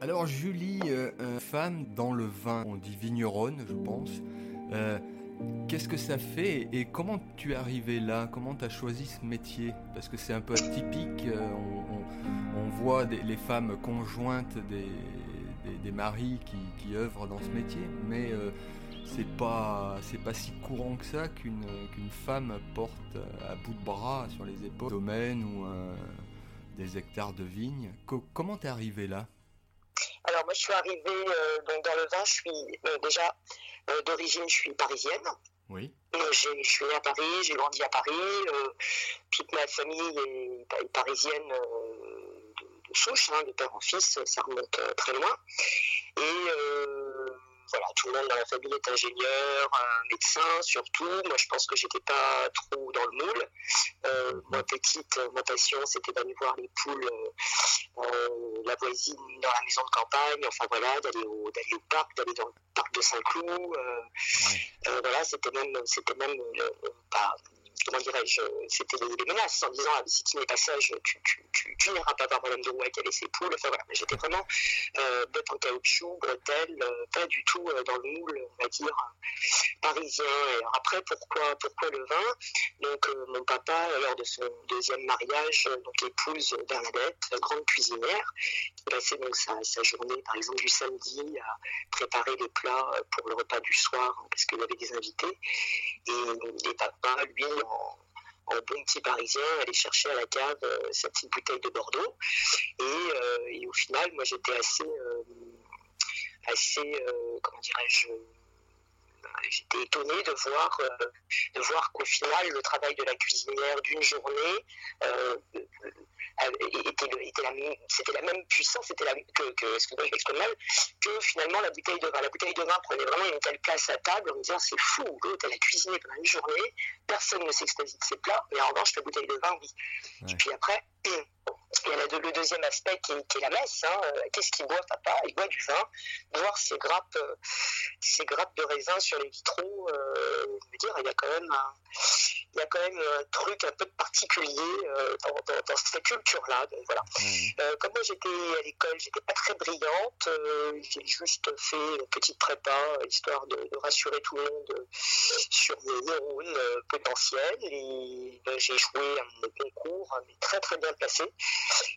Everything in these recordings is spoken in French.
Alors Julie, euh, femme dans le vin, on dit vigneronne, je pense. Euh, qu'est-ce que ça fait et comment tu es arrivé là? Comment tu as choisi ce métier? Parce que c'est un peu atypique. Euh, on, voit les femmes conjointes des, maris qui, œuvrent dans ce métier, mais c'est pas pas si courant que ça qu'une femme porte à bout de bras sur les épaules un domaine ou des hectares de vignes. comment t'es arrivé là? Suis arrivée euh, donc dans le vin, je suis euh, déjà euh, d'origine, je suis parisienne. Oui. je suis née à Paris, j'ai grandi à Paris. toute ma famille est, parisienne de, de, souche, hein, de père en fils, ça remonte très loin. Et voilà, tout le monde dans la famille est ingénieur, médecin surtout. Moi, je pense que j'étais pas trop dans le moule. Euh, moi, petite, ma passion, c'était d'aller voir les poules, euh, euh, la voisine dans la maison de campagne. Enfin voilà, d'aller au, d'aller au parc, d'aller dans le parc de Saint-Cloud. voilà, c'était même, c'était même pas comment dirais-je, c'était les, menaces en disant ah, si tu n'es pas sage, tu, tu, pas voir Madame de Rouet qui avait ses poules. Enfin voilà, j'étais vraiment euh, bête en caoutchouc, bretelle, euh, pas du tout euh, dans le moule, on va dire, parisien. Et alors après, pourquoi, pourquoi le vin? Donc mon papa, lors de son deuxième mariage, donc épouse Bernadette, grande cuisinière, qui passait donc sa, sa, journée, par exemple, du samedi à préparer les plats pour le repas du soir, hein, parce qu'il y avait des invités. Et, et papa, lui, en, bon petit parisien, aller chercher à la cave euh, sa petite bouteille de Bordeaux. Euh, et, au final, moi, j'étais assez, euh, assez comment dirais-je, j'étais étonnée de voir, de voir qu'au final, le travail de la cuisinière d'une journée était, la, c'était la même puissance, c'était la, que, que, mal, que finalement la bouteille de vin. La bouteille de vin prenait vraiment une telle place à table en me disant c'est fou, l'autre elle a cuisiné pendant une journée, personne ne s'extasie de ses plats, mais en revanche la bouteille de vin oui. Et puis après, il y a le deuxième aspect qui est, la messe. Hein. Euh, qu'est-ce qu'il boit, papa? Il boit du vin. Voir ces grappes, euh, grappes de raisin sur les vitraux, euh, je veux dire, il y a quand même un, il y a quand même un truc un peu particulier dans, cette culture-là. voilà. comme moi j'étais à l'école, j'étais pas très brillante. j'ai juste fait une petite prépa histoire de, rassurer tout le monde sur mes neurones potentiels. Et ben, j'ai joué à mon concours, mais très très bien placé.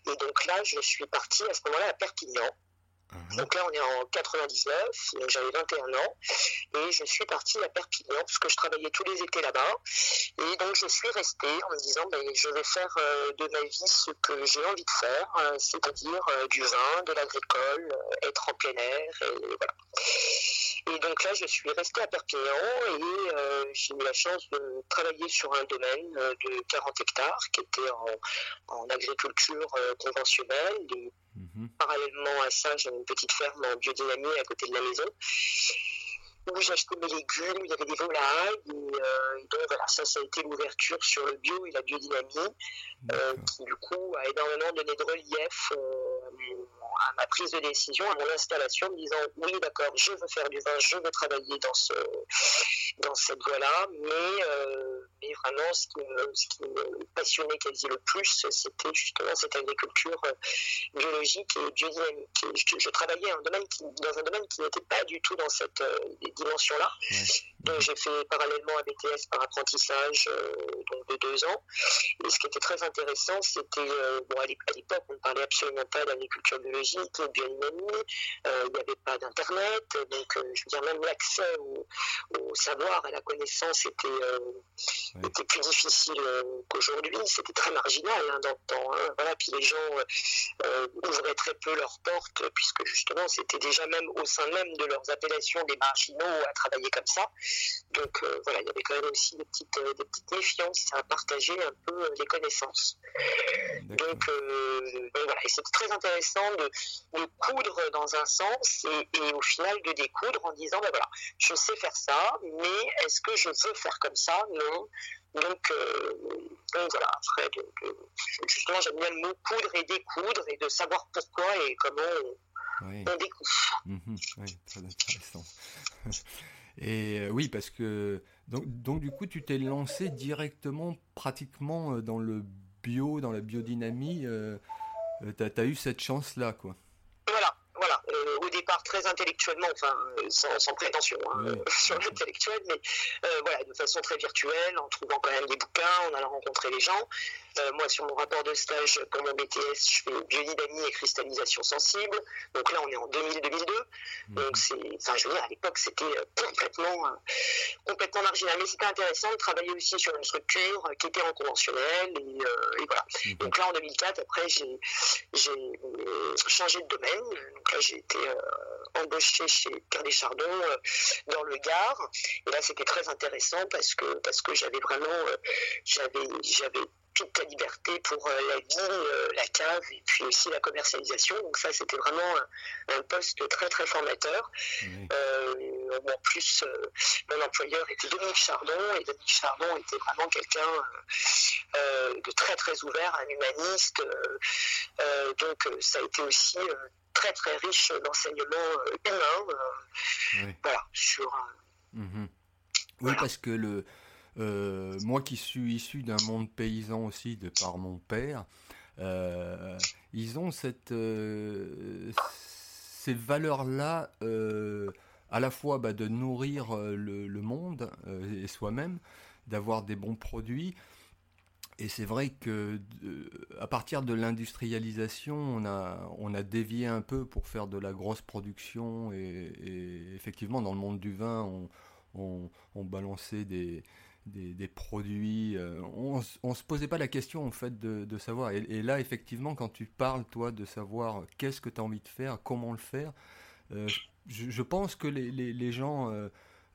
Et donc là, je suis partie à ce moment-là à Perpignan. Mhm. Donc là, on est en 99, j'avais 21 ans, et je suis partie à Perpignan parce que je travaillais tous les étés là-bas. Et donc, je suis restée en me disant, ben, je vais faire euh, de ma vie ce que j'ai envie de faire, euh, c'est-à-dire euh, du vin, de l'agricole, être en plein air, et voilà. Et donc là, je suis restée à Perpignan et j'ai eu la chance de travailler sur un domaine de 40 hectares qui était en, agriculture conventionnelle. Mhm. Parallèlement à ça, j'avais une petite ferme en biodynamie à côté de la maison où j'achetais mes légumes, il y avait des volailles, et, donc voilà, ça, ça a été l'ouverture sur le bio et la biodynamie, qui du coup a énormément donné de relief à ma prise de décision, à mon installation, me disant oui, d'accord, je veux faire du vin, je veux travailler dans, ce, dans cette voie-là, mais, euh, vraiment, ce qui, me, ce qui me passionnait quasi le plus, c'était justement cette agriculture euh, biologique et biodynamique. je, travaillais dans un domaine qui n'était pas du tout dans cette euh, dimension-là. J'ai fait parallèlement un BTS par apprentissage donc de deux ans. Et ce qui était très intéressant, c'était, bon, à l'époque, on ne parlait absolument pas d'agriculture biologique de biodynamie, euh, il n'y avait pas d'internet, donc euh, je veux dire même l'accès au, savoir, à la connaissance était, euh, était plus difficile qu'aujourd'hui, c'était très marginal hein, dans le temps. Hein. voilà, puis les gens ouvraient très peu leurs portes, puisque justement c'était déjà même au sein même de leurs appellations des marginaux à travailler comme ça. Donc voilà, il y avait quand même aussi des petites, des petites méfiances à partager un peu les connaissances. Donc, voilà, et c'était très intéressant de, de coudre dans un sens et, au final de découdre en disant ben voilà, je sais faire ça, mais est-ce que je veux faire comme ça? Non. Donc, euh, voilà, après, justement, j'aime bien le mot coudre et découdre et de savoir pourquoi et comment on, découvre. Mhm, oui, très intéressant. Et euh, oui, parce que donc, du coup, tu t'es lancé directement, pratiquement euh, dans le bio, dans la biodynamie. Euh, tu as, eu cette chance-là, quoi. Très intellectuellement, enfin, sans, prétention hein, sur l'intellectuel, mais voilà, de façon très virtuelle, en trouvant quand même des bouquins, en allant rencontrer les gens. moi, sur mon rapport de stage pour mon BTS, je fais biodynamie et cristallisation sensible. Donc là, on est en 2000-2002. Mhm. Donc c'est, enfin, je veux dire, à l'époque, c'était complètement, complètement marginal. Mais c'était intéressant de travailler aussi sur une structure qui était en conventionnel. Et, et voilà. Mhm. Donc là, en 2004, après, j'ai euh, changé de domaine. Donc là, j'ai été euh, embauchée chez Pierre Chardon euh, dans le Gard. Et là, c'était très intéressant parce que, parce que j'avais vraiment, j'avais, j'avais toute la liberté pour la ville, la cave et puis aussi la commercialisation. Donc ça, c'était vraiment un, poste très très formateur. En plus, mon employeur était Dominique Chardon et Dominique Chardon était vraiment quelqu'un de très très ouvert, un humaniste. donc ça a été aussi très très riche d'enseignements humains. Voilà, sur. Mhm. Oui, parce que le, euh, moi qui suis issu d'un monde paysan aussi de par mon père, euh, ils ont cette, euh, ces valeurs-là à la fois bah, de nourrir le, monde et soi-même, d'avoir des bons produits. Et c'est vrai que à partir de l'industrialisation, on a, on a dévié un peu pour faire de la grosse production. Et, effectivement, dans le monde du vin, on, on balançait des, des, produits. Euh, on, on se posait pas la question en fait de, savoir. Et, là, effectivement, quand tu parles toi de savoir qu'est-ce que tu as envie de faire, comment le faire, euh, pense que les, les, gens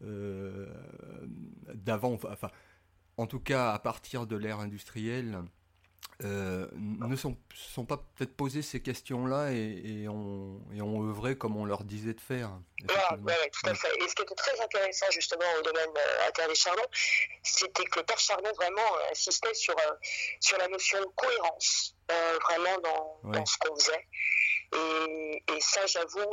euh, d'avant, enfin, en tout cas à partir de l'ère industrielle, euh, ne sont, sont pas peut-être posé ces questions-là et, et, ont œuvré comme on leur disait de faire. Oui, tout à fait. Et ce qui était très intéressant justement au domaine euh, à des Chardon, c'était que le père Chardon vraiment euh, insistait sur, sur la notion de cohérence, vraiment dans, dans ce qu'on faisait. Et, et ça, j'avoue,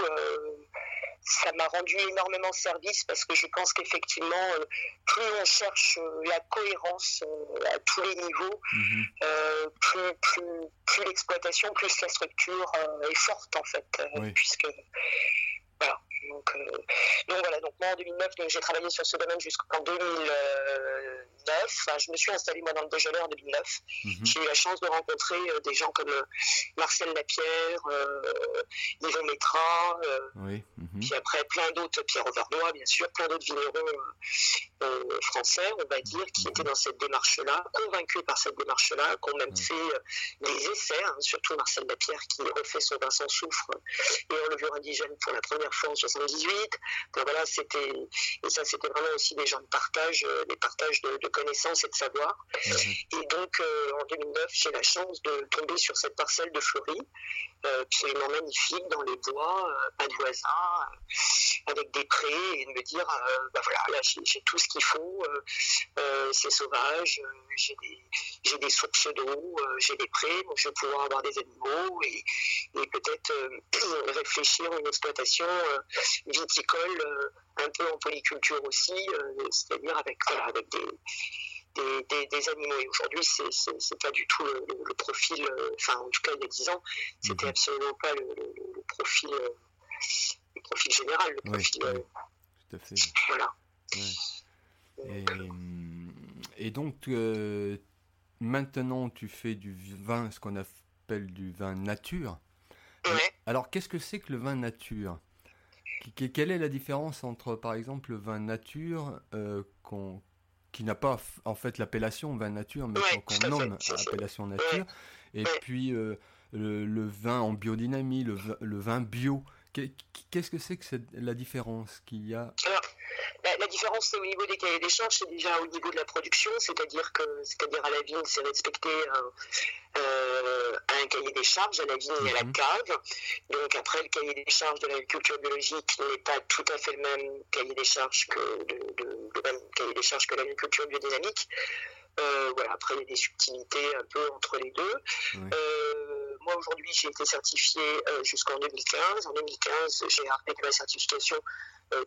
ça m'a rendu énormément service parce que je pense qu'effectivement, euh, plus on cherche euh, la cohérence euh, à tous les niveaux, mhm. plus, plus, l'exploitation, plus la structure est forte en fait, puisque voilà. Donc, donc, voilà, donc moi en 2009, j'ai travaillé sur ce domaine jusqu'en 2009 je me suis installée moi dans le Beaujolais en 2009. Mhm. J'ai eu la chance de rencontrer euh, des gens comme euh, Marcel Lapierre, euh, Yvon Métra, oui. Mhm. puis après plein d'autres, Pierre Auvernois bien sûr, plein d'autres vignerons français, on va dire, qui étaient dans cette démarche-là, convaincus par cette démarche-là, qui ont même fait des essais, hein, surtout Marcel Lapierre qui refait son vin sans soufre et levure indigène pour la première fois en 78. Donc voilà, c'était et ça c'était vraiment aussi des gens de partage, des partages de, de connaissance et de savoir. Mhm. Et donc, euh, en 2009, j'ai la chance de tomber sur cette parcelle de Fleury, euh, absolument magnifique, dans les bois, euh, pas de voisins, avec des prés, et de me dire, bah voilà, là, j'ai tout ce qu'il faut, c'est sauvage, j'ai des, des, sources d'eau, j'ai des prés, donc je vais pouvoir avoir des animaux et, et peut-être réfléchir à une exploitation viticole un peu en polyculture aussi, c'est-à-dire avec, voilà, avec des, des, des, animaux. Et aujourd'hui, c'est pas du tout le, profil, euh, enfin, en tout cas, il y a 10 ans, c'était mhm. absolument pas le, profil, euh, le profil général, le profil. Euh, tout à fait. Voilà. Et, donc, maintenant, tu fais du vin, ce qu'on appelle du vin nature. Alors, qu'est-ce que c'est que le vin nature? Quelle est la différence entre, par exemple, le vin nature qu'on qui n'a pas en fait l'appellation vin nature, mais qu'on nomme appellation nature. Et puis euh, le, vin en biodynamie, le, le vin bio. Qu'est-ce que c'est que la différence qu'il y a la, différence, c'est au niveau des cahiers des charges, c'est déjà au niveau de la production, c'est-à-dire que, c'est-à-dire à la vigne, c'est respecter un, euh, un, cahier des charges à la vigne et à la mhm. cave. Donc après, le cahier des charges de l'agriculture biologique n'est pas tout à fait le même cahier des charges que le même cahier des charges que l'agriculture biodynamique. Euh, voilà, après, il y a des subtilités un peu entre les deux. Euh, moi aujourd'hui j'ai été certifié jusqu'en 2015. En 2015 j'ai arrêté la certification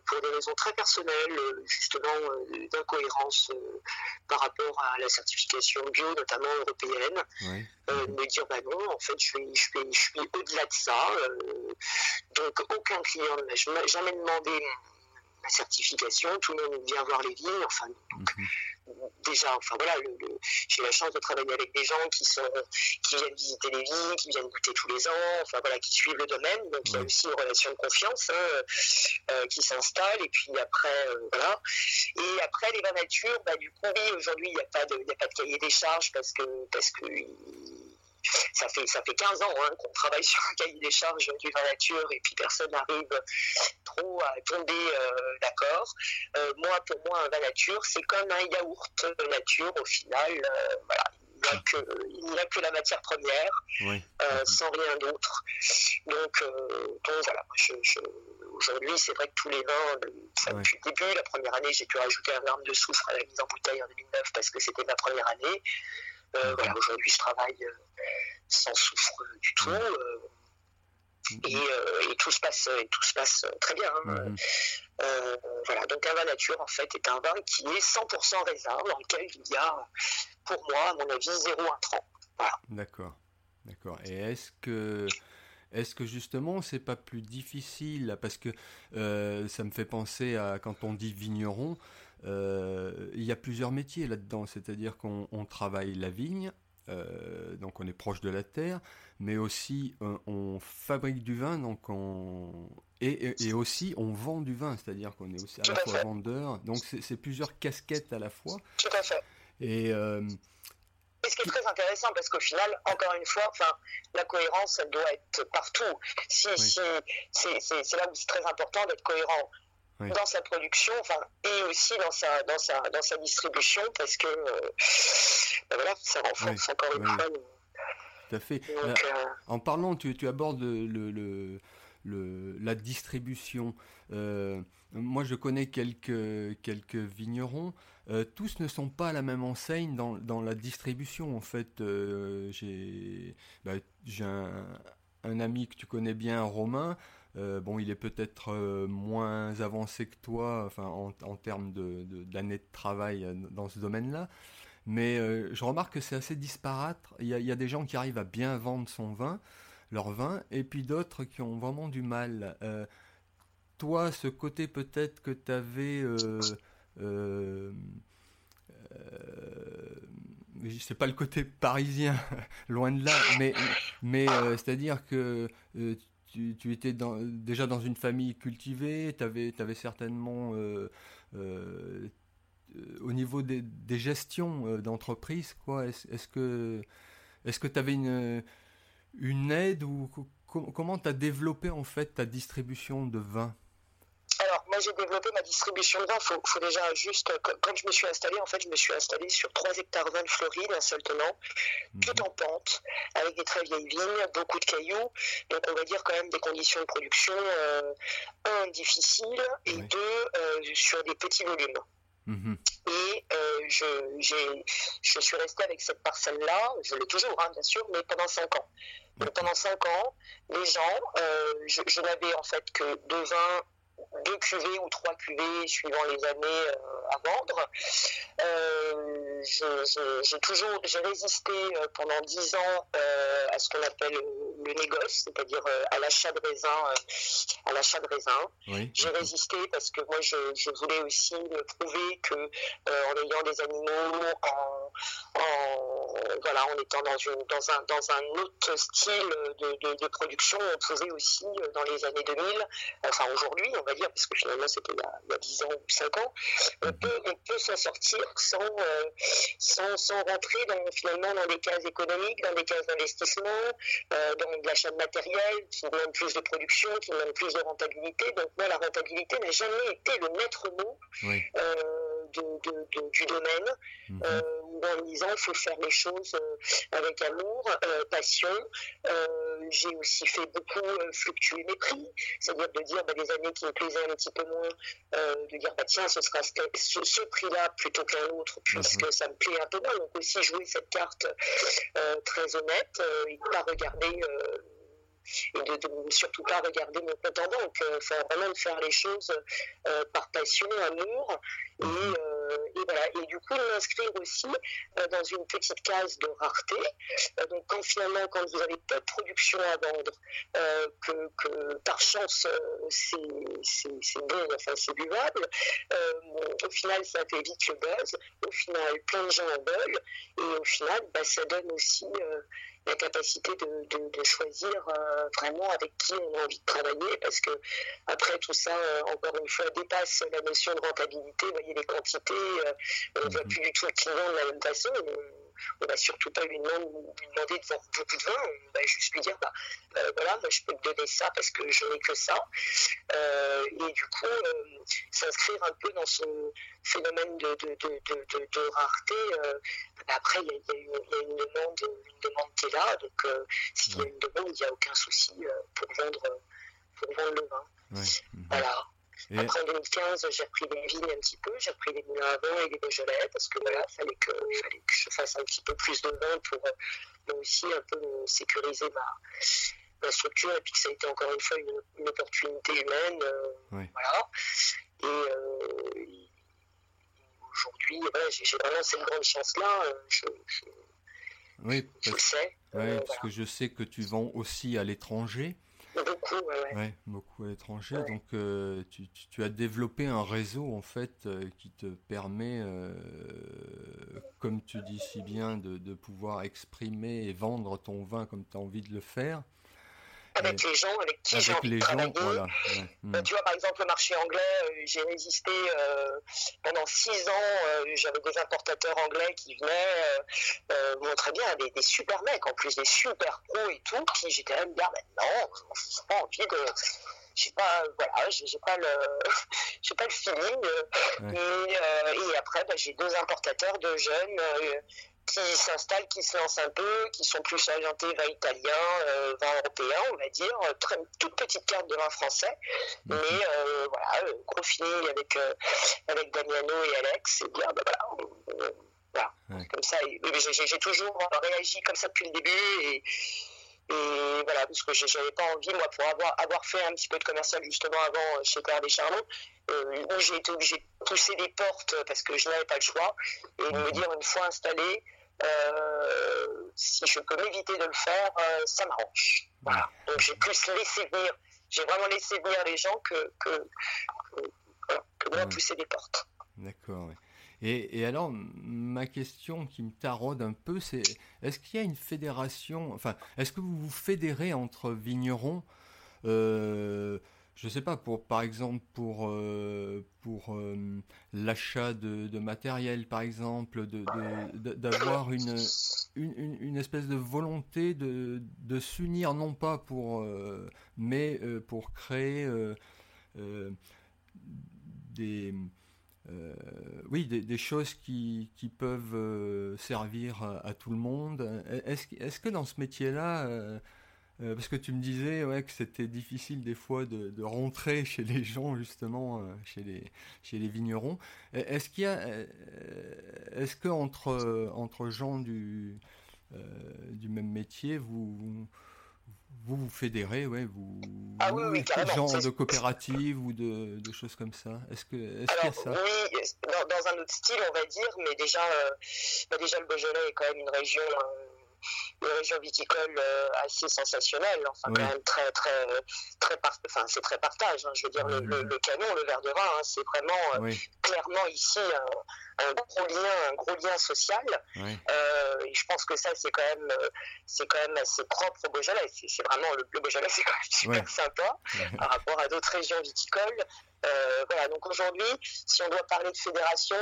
pour des raisons très personnelles, justement d'incohérence par rapport à la certification bio, notamment européenne. me dire, bah non, en fait, je suis, je suis, au-delà de ça. donc, aucun client ne m'a jamais demandé ma certification, tout le monde vient voir les vignes, enfin, mhm déjà, enfin voilà, j'ai la chance de travailler avec des gens qui sont qui viennent visiter les vignes, qui viennent goûter tous les ans, enfin voilà, qui suivent le domaine. Donc il y a aussi une relation de confiance hein, euh, qui s'installe. Et puis après, euh, voilà. Et après les vins nature, bah, du coup, oui, aujourd'hui il n'y a pas de, a pas de cahier des charges parce que parce que ça fait, ça fait 15 ans hein, qu'on travaille sur un cahier des charges du vin nature et puis personne n'arrive trop à tomber euh, d'accord. Euh, moi, pour moi, un vin nature, c'est comme un yaourt nature au final. Euh, voilà. Il n'y a, que la matière première, sans rien d'autre. Donc, voilà, aujourd'hui, c'est vrai que tous les vins, ça, depuis le début, la première année, j'ai pu rajouter un arme de soufre à la mise en bouteille en 2009 parce que c'était ma première année. Euh, aujourd'hui, je travaille euh, sans souffre du tout. Euh, et, tout se passe, tout se passe très bien. Hein. voilà, donc un vin nature en fait est un vin qui est 100% raisin, dans lequel il y a, pour moi, à mon avis, zéro intrant. Voilà. D'accord, d'accord. Et est-ce que est-ce que justement c'est pas plus difficile? Parce que ça me fait penser à quand on dit vigneron, il y a plusieurs métiers là-dedans, c'est-à-dire qu'on travaille la vigne, euh, donc on est proche de la terre, mais aussi euh, on fabrique du vin, donc on et, aussi on vend du vin, c'est-à-dire qu'on est aussi à la fois vendeur. Donc c'est plusieurs casquettes à la fois. Tout à fait. Et, ce qui est très intéressant parce qu'au final, encore une fois, enfin, la cohérence, elle doit être partout. Si, si, c'est là où c'est très important d'être cohérent dans sa production, enfin, et aussi dans sa, dans sa, dans sa distribution, parce que euh, ben voilà, ça renforce encore une fois. Tout à fait. Euh, en parlant, tu, tu abordes le, le, le, la distribution. Euh, moi, je connais quelques, quelques vignerons. tous ne sont pas à la même enseigne dans, dans la distribution. En fait, j'ai bah, un, un, ami que tu connais bien, Romain. Euh, bon, il est peut-être euh, moins avancé que toi, enfin, en, termes d'années de, travail euh, dans ce domaine-là. Mais je remarque que c'est assez disparate. Il y, a, des gens qui arrivent à bien vendre son vin, leur vin, et puis d'autres qui ont vraiment du mal. toi, ce côté peut-être que tu avais... c'est pas le côté parisien, loin de là, mais c'est-à-dire que tu, étais déjà dans une famille cultivée, tu avais, certainement, euh, euh, au niveau des, gestions euh, d'entreprise, est-ce que tu avais une, aide ou comment tu as développé en fait ta distribution de vin? Moi, j'ai développé ma distribution de vin. Il faut, déjà juste, quand je me suis installé, en fait, je me suis installé sur 3 hectares 20 de Floride, un seul tenant, tout mhm. en pente, avec des très vieilles vignes, beaucoup de cailloux. Donc, on va dire quand même des conditions de production, euh, un, difficiles, et deux, euh, sur des petits volumes. Mhm. Et euh, je, je, suis resté avec cette parcelle-là, je l'ai toujours, hein, bien sûr, mais pendant 5 ans. Donc, pendant 5 ans, les gens, je, je n'avais en fait que deux vins deux cuvées ou trois cuvées suivant les années euh, à vendre. Euh, j'ai toujours j'ai résisté euh, pendant dix ans à ce qu'on appelle le négoce, c'est-à-dire à l'achat de raisin, à l'achat de raisin. J'ai résisté parce que moi je, voulais aussi me prouver que en ayant des animaux, en, voilà, en étant dans, une, dans, un, dans un autre style de, de, production, on pouvait aussi dans les années 2000, enfin aujourd'hui, on va dire, parce que finalement c'était il, y a 10 ans ou 5 ans, on peut, on peut s'en sortir sans, euh, sans, sans, rentrer dans, finalement dans des cases économiques, dans des cases d'investissement, euh, dans de l'achat de matériel qui demande plus de production, qui demande plus de rentabilité. Donc moi, la rentabilité n'a jamais été le maître mot. Euh, de, du domaine, mhm. Où en disant il faut faire les choses avec amour, passion, j'ai aussi fait beaucoup fluctuer mes prix, c'est-à-dire de dire bah, des années qui me plaisaient un petit peu moins, de dire bah, tiens, ce sera ce, prix-là plutôt qu'un autre, puisque ça me plaît un peu moins. Donc aussi jouer cette carte très honnête et pas regarder et de, de, surtout pas regarder mon compte en banque. Enfin, vraiment de faire les choses euh, par passion, amour. Et, euh, et, voilà. Et du coup, m'inscrire aussi euh, dans une petite case de rareté. donc, quand finalement, quand vous avez peu de production à vendre, que, que, par chance, c'est bon, enfin, c'est buvable, au final, ça fait vite le buzz. Au final, plein de gens en veulent. Et au final, bah, ça donne aussi la capacité de, de, choisir euh, vraiment avec qui on a envie de travailler, parce que après tout ça, euh, encore une fois, dépasse la notion de rentabilité. Vous voyez, les quantités, euh, on ne voit mhm. plus du tout le client de la même façon on va surtout pas lui demander, de vendre beaucoup de vin, on va juste lui dire, bah, euh, voilà, moi je peux te donner ça parce que je n'ai que ça. Euh, et du coup, euh, s'inscrire un peu dans ce phénomène de, de, rareté. Bah, après, il y, a, une, demande, une demande qui est là, donc s'il y a une demande, il n'y a aucun souci pour, vendre, pour vendre le vin. Voilà. Après, en 2015, j'ai repris des vignes un petit peu, j'ai repris des moulins à vin et des Beaujolais parce que voilà, il fallait que, fallait que je fasse un petit peu plus de vin pour euh, moi aussi un peu sécuriser ma, ma, structure et puis que ça a été encore une fois une, opportunité humaine. Euh, voilà. Et, euh, aujourd'hui, j'ai vraiment cette grande chance-là. Je, je, oui, parce, je sais. Oui, parce que je sais que tu vends aussi à l'étranger. Beaucoup, ouais, beaucoup à l'étranger. Donc, euh, tu, as développé un réseau, en fait, euh, qui te permet, euh, comme tu dis si bien, de, de, pouvoir exprimer et vendre ton vin comme tu as envie de le faire avec les gens avec qui j'ai envie de travailler. Voilà. Euh, tu vois, par exemple, le marché anglais, euh, j'ai résisté euh, pendant six ans. J'avais des importateurs anglais qui venaient, bon, très bien, des, des, super mecs, en plus des super pros et tout, qui j'étais même bien, maintenant, j'ai pas envie de j'ai pas voilà j'ai pas le j'ai pas le feeling et, et, après bah, j'ai deux importateurs de jeunes qui s'installent, qui se lancent un peu, qui sont plus orientés vin italien, euh, vin européen, on va dire, très, toute petite carte de vin français, mais euh, voilà, euh, gros feeling avec, avec Damiano et Alex, et bien, bah, voilà, voilà. comme ça, j'ai toujours réagi comme ça depuis le début, et, et voilà, parce que j'avais pas envie, moi, pour avoir, avoir fait un petit peu de commercial justement avant chez Terre des Charbons, où j'ai été obligé de pousser des portes parce que je n'avais pas le choix, et de me dire, une fois installé, euh, si je peux m'éviter de le faire, euh, ça m'arrange. Voilà. Donc j'ai plus laissé venir, j'ai vraiment laissé venir les gens que, que, que, moi pousser des portes. D'accord. Et, alors, ma question qui me taraude un peu, c'est est-ce qu'il y a une fédération, enfin, est-ce que vous vous fédérez entre vignerons euh, je sais pas, pour par exemple pour euh, pour euh, l'achat de, matériel, par exemple, d'avoir une, une, une, espèce de volonté de, de s'unir non pas pour mais pour créer des oui, des, choses qui, peuvent servir à, tout le monde. Est-ce est que dans ce métier-là, euh, parce que tu me disais ouais, que c'était difficile des fois de, rentrer chez les gens, justement, euh, chez, les, vignerons. Est-ce qu'il y a. Euh, est-ce que entre, gens du, même métier. Vous vous fédérez, ouais, vous, ah oui, oui, genre de coopérative ou de, de, choses comme ça. Est-ce que est-ce qu'il y a ça? Oui, dans, dans, un autre style, on va dire, mais déjà, bah déjà le Beaujolais est quand même une région une région viticole euh, assez sensationnelle, enfin quand même très très très enfin c'est très partage. Hein. je veux dire le, le, canon, le verre de vin, hein, c'est vraiment euh, clairement ici un, gros lien, un gros lien social. Euh, et je pense que ça c'est quand même c'est quand même assez propre au Beaujolais. C'est vraiment le, Beaujolais, c'est quand même super sympa par rapport à d'autres régions viticoles. voilà, donc aujourd'hui, si on doit parler de fédération,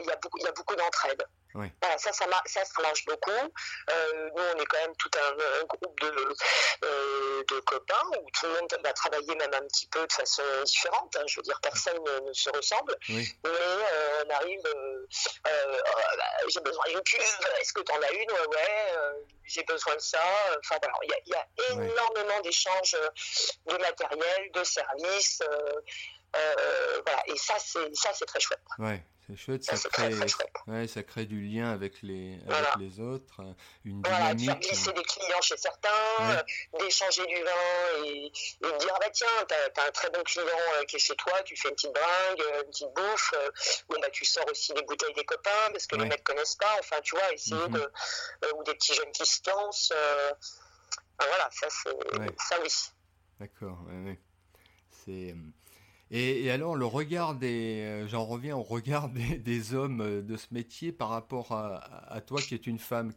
il y a beaucoup, il y a beaucoup d'entraide. Voilà, ça, ça, ça, ça, marche beaucoup. Euh, nous, on est quand même tout un, groupe de, euh, de, copains où tout le monde va travailler même un petit peu de façon différente. Hein. Je veux dire, personne ne, se ressemble. Mais euh, on arrive, euh, j'ai besoin d'une cuve, est-ce que tu en as une? Ouais, ouais j'ai besoin de ça. Enfin, voilà, il y, y, a énormément d'échanges de matériel, de services. Voilà, et ça, c'est très chouette. Ouais. C'est chouette, ça, crée, Ouais, ça crée du lien avec les, avec les autres, euh, une voilà, dynamique. Voilà, glisser des clients chez certains, euh, d'échanger du vin et, et, de dire ah bah tiens, t'as as un très bon client euh, qui est chez toi, tu fais une petite bringue, une petite bouffe, ou bah tu sors aussi des bouteilles des copains parce que les mecs connaissent pas, enfin tu vois, essayer mm-hmm. de, ou des petits jeunes qui se lancent. voilà, ça c'est ça oui. D'accord, ouais, c'est et, alors, le regard des, euh, j'en reviens au regard des, hommes euh, de ce métier par rapport à, toi qui es une femme.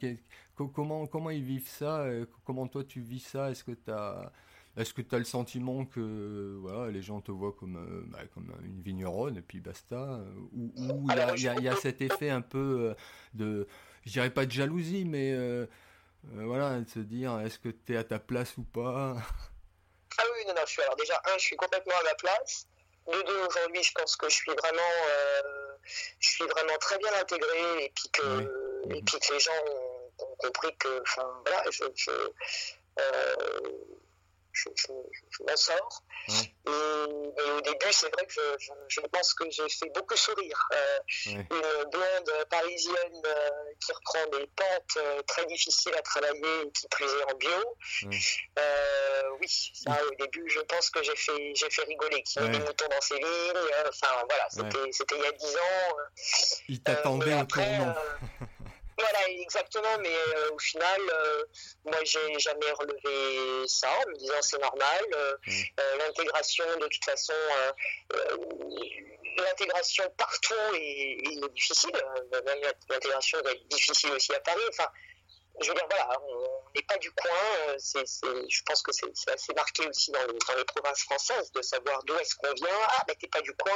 comment, comment ils vivent ça euh, Comment toi tu vis ça? Est-ce que tu as, est-ce que tu as le sentiment que voilà, les gens te voient comme, bah, comme une vigneronne et puis basta Ou il y, y, a cet effet un peu de, je dirais pas de jalousie, mais voilà, de se dire est-ce que tu es à ta place ou pas? Ah oui, non, non, je suis alors déjà, un, je suis complètement à ma place de deux aujourd'hui, je pense que je suis vraiment, euh, je suis vraiment très bien intégré et puis que, et puis que les gens ont, compris que, enfin voilà, je, je, euh, je, je m'en sors. Et, au début, c'est vrai que je, pense que j'ai fait beaucoup sourire. Euh, une blonde parisienne euh, qui reprend des pentes euh, très difficiles à travailler et qui plus est en bio. oui, ça, au début, je pense que j'ai fait, j'ai fait rigoler. Qui met des moutons dans ses lignes. Enfin, voilà, c'était, il y a dix ans. Il t'attendait au tournant. Voilà, exactement, mais euh, au final, euh, moi, j'ai jamais relevé ça en me disant c'est normal. Euh, mm. l'intégration, de toute façon, l'intégration partout est, difficile. Même l'intégration va être difficile aussi à Paris. Enfin, je veux dire, voilà, on n'est pas du coin. C'est, je pense que c'est, assez marqué aussi dans les, dans les, provinces françaises de savoir d'où est-ce qu'on vient. Ah, ben t'es pas du coin.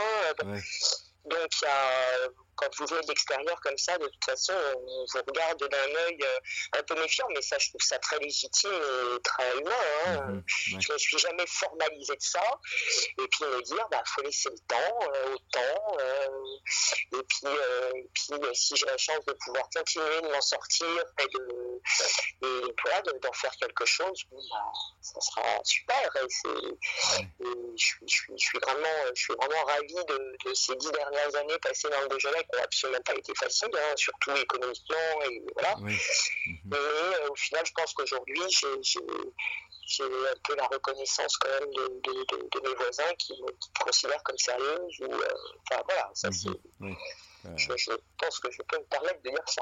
Donc, il y a quand vous venez de l'extérieur comme ça, de toute façon, on vous regarde d'un œil euh, un peu méfiant, mais ça, je trouve ça très légitime et très humain. Hein. Mhm, je ne me suis jamais formalisé de ça. Et puis me dire, bah, faut laisser le temps euh, au temps. Euh, et puis, et puis si j'ai la chance de pouvoir continuer de m'en sortir et de, et voilà, d'en faire quelque chose, bon, bah, ça sera super. Et, je, suis, je, suis, je, suis, vraiment, je suis vraiment ravi de, de ces dix dernières années passées dans le Beaujolais qui n'ont absolument pas été faciles, hein, surtout économiquement. Et voilà. Mais euh, au final, je pense qu'aujourd'hui, j'ai un peu la reconnaissance quand même de, de, de mes voisins qui, qui, me considèrent comme sérieuse. Ou, euh, enfin voilà, ça mhm. c'est. Je, pense que je peux me permettre de dire ça.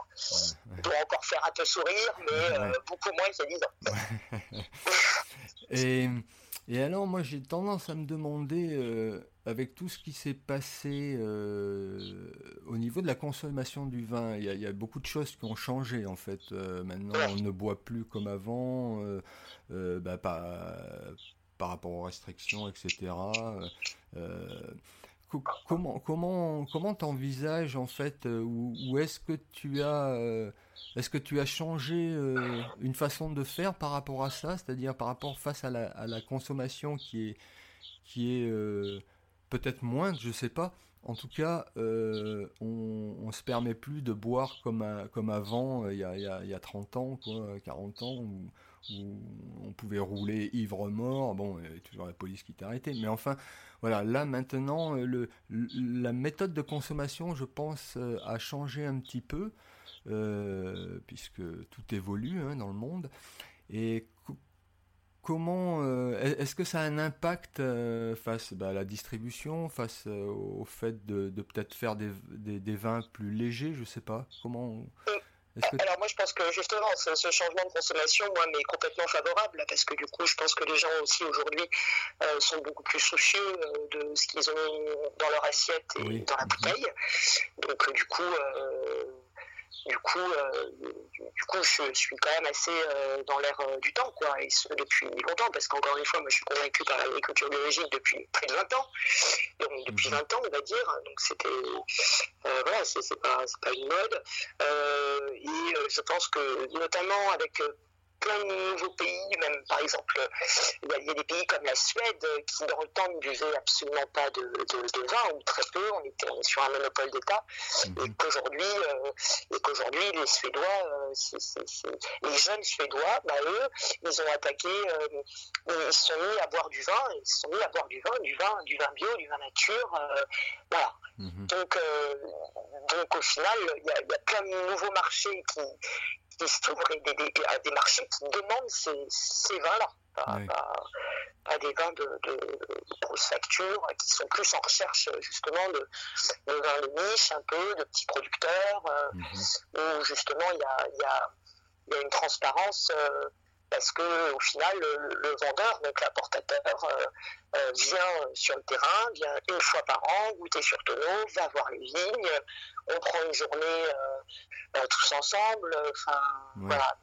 Je dois encore faire un peu sourire, mais euh, beaucoup moins qu'il y a 10 ans. et, et alors, moi, j'ai tendance à me demander avec tout ce qui s'est passé euh, au niveau de la consommation du vin, il y, a, beaucoup de choses qui ont changé en fait. Euh, maintenant, on ne boit plus comme avant, euh, bah, par, rapport aux restrictions, etc. comment comment comment t'envisages en fait ou, est-ce que tu as est-ce que tu as changé une façon de faire par rapport à ça, c'est-à-dire par rapport face à la, consommation qui est qui est peut-être moins, je sais pas. En tout cas, euh, on, on se permet plus de boire comme, comme avant, euh, il y, a, y, a, 30 ans, quoi, 40 ans, où, on pouvait rouler ivre-mort. Bon, il y avait toujours la police qui t'arrêtait. Mais enfin, voilà, là maintenant, euh, la méthode de consommation, je pense, a changé un petit peu, puisque tout évolue hein, dans le monde. Et comment euh, est-ce que ça a un impact euh, face bah, à la distribution, face euh, au fait de, peut-être faire des, des, vins plus légers, je sais pas. Comment Alors moi je pense que justement ce, changement de consommation moi m'est complètement favorable parce que du coup je pense que les gens aussi aujourd'hui sont beaucoup plus soucieux de ce qu'ils ont dans leur assiette et dans la bouteille. Donc du coup du coup, euh, du, coup, je suis quand même assez euh, dans l'air euh, du temps, quoi, et ce depuis longtemps, parce qu'encore une fois, moi, je suis convaincu par l'agriculture biologique depuis près de 20 ans, donc depuis 20 mhm. ans, on va dire, donc c'était, voilà, c'est pas, pas une mode, et je pense que, notamment avec plein de nouveaux pays, même par exemple, il y, a des pays comme la Suède qui dans le temps ne buvaient absolument pas de, vin ou très peu, on était sur un monopole d'État, mhm. et qu'aujourd'hui, euh, et qu'aujourd'hui les Suédois, euh, les jeunes Suédois, bah, eux, ils ont attaqué, euh, ils se sont mis à boire du vin, ils se sont mis à boire du vin, du vin, du vin bio, du vin nature, voilà. Mhm. Donc, donc au final, il y, y, a plein de nouveaux marchés qui, et des, des, des, marchés qui demandent ces, ces vins-là. Pas, des vins de, de, grosse facture qui sont plus en recherche justement de, de vins de niche un peu, de petits producteurs, euh, mm-hmm. où justement il y a, y, a, y a, une transparence. Euh, parce que au final le, vendeur, donc l'importateur, euh, euh, vient sur le terrain, vient une fois par an goûter sur tonneau, va voir les vignes, on prend une journée euh, tous ensemble, enfin voilà.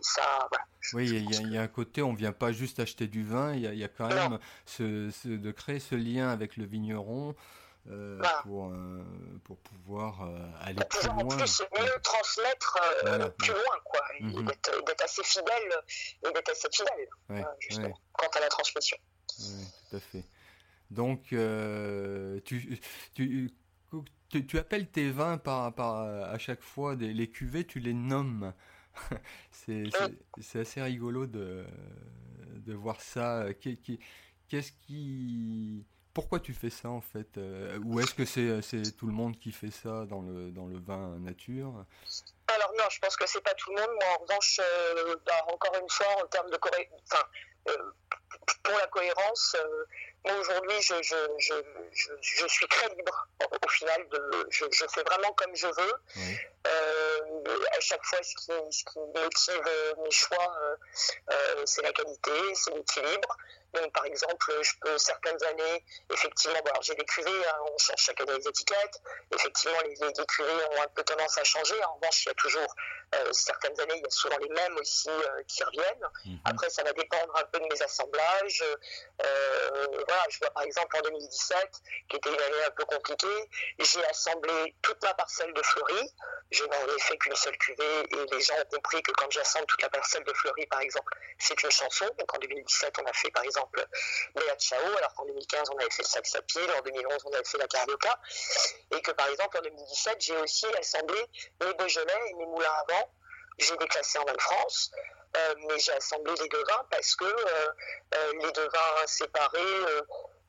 ça, Oui, il y, a un côté, on vient pas juste acheter du vin, il y, a quand même ce, de créer ce lien avec le vigneron, euh, pour, euh, pour pouvoir euh, aller plus loin. En plus, mieux transmettre plus loin, quoi, mhm. d'être assez fidèle et d'être assez fidèle, justement, quant à la transmission. Oui, tout à fait. Donc, tu, tu, tu, tu, appelles tes vins par, par, à chaque fois, des, les cuvées, tu les nommes. c'est assez rigolo de, de voir ça. Qu'est-ce qui pourquoi tu fais ça en fait euh, Ou est-ce que c'est tout le monde qui fait ça dans le, dans le vin nature? Alors non, je pense que c'est pas tout le monde. Moi, en revanche, euh, bah, encore une fois, en termes de enfin, euh, pour la cohérence, moi aujourd'hui, je, je, je, je, suis très libre au final. De, je, fais vraiment comme je veux. À chaque fois, ce qui, ce qui motive mes choix, c'est la qualité, c'est l'équilibre par exemple, je peux certaines années, effectivement, bon, j'ai des cuvées, hein, on change chaque année les étiquettes. Effectivement, les, les, cuvées ont un peu tendance à changer. En revanche, il y a toujours euh, certaines années, il y a souvent les mêmes aussi euh, qui reviennent. Mhm. Après, ça va dépendre un peu de mes assemblages. Euh, voilà, je vois par exemple en 2017, qui était une année un peu compliquée, j'ai assemblé toute ma parcelle de fleuris. Je n'en ai fait qu'une seule cuvée et les gens ont compris que quand j'assemble toute la parcelle de fleuris, par exemple, c'est une chanson. Donc en 2017, on a fait par exemple Léa Chao, alors qu'en 2015 on avait fait le Saxapil, en 2011 on avait fait la Carioca, et que par exemple en 2017 j'ai aussi assemblé mes Beaujolais et mes moulins à j'ai déclassé en Val France, euh, mais j'ai assemblé les deux vins parce que euh, euh, les deux vins séparés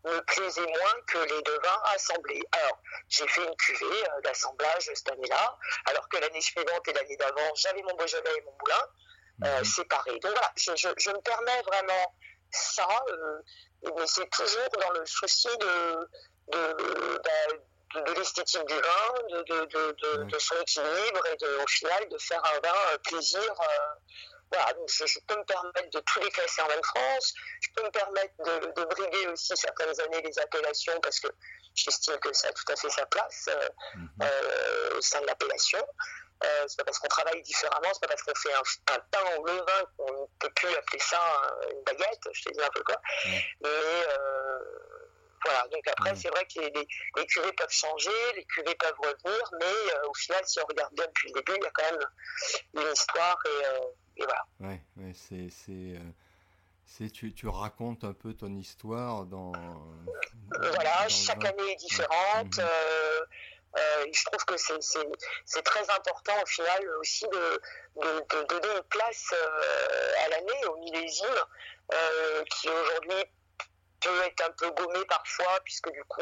me plaisaient moins que les deux vins assemblés. Alors, j'ai fait une cuvée d'assemblage cette année-là, alors que l'année suivante et l'année d'avant, j'avais mon Beaujolais et mon moulin mhm. séparés. Donc voilà, je, je, me permets vraiment ça, euh, mais c'est toujours dans le souci de, de, bah, de, l'esthétique du vin, de, de, son équilibre et de, au final de faire un vin euh, plaisir. Euh, voilà, donc je, peux me permettre de tous les classer en vin de France, je peux me permettre de, briguer aussi certaines années les appellations parce que j'estime que ça a tout à fait sa place mm-hmm. au sein de l'appellation. Euh, c'est pas parce qu'on travaille différemment, c'est pas parce qu'on fait un, pain au levain qu'on ne peut plus appeler ça une baguette, je te dis un peu quoi. Mais euh, voilà, donc après, c'est vrai que les, les, cuvées peuvent changer, les cuvées peuvent revenir, mais euh, au final, si on regarde bien depuis le début, il y a quand même une histoire et, et voilà. Ouais, ouais c'est. c'est tu, tu, racontes un peu ton histoire dans. Voilà, chaque année est différente. Mhm. Euh, je trouve que c'est très important au final aussi de, donner une place euh, à l'année, au millésime, euh, qui aujourd'hui peut être un peu gommé parfois, puisque du coup,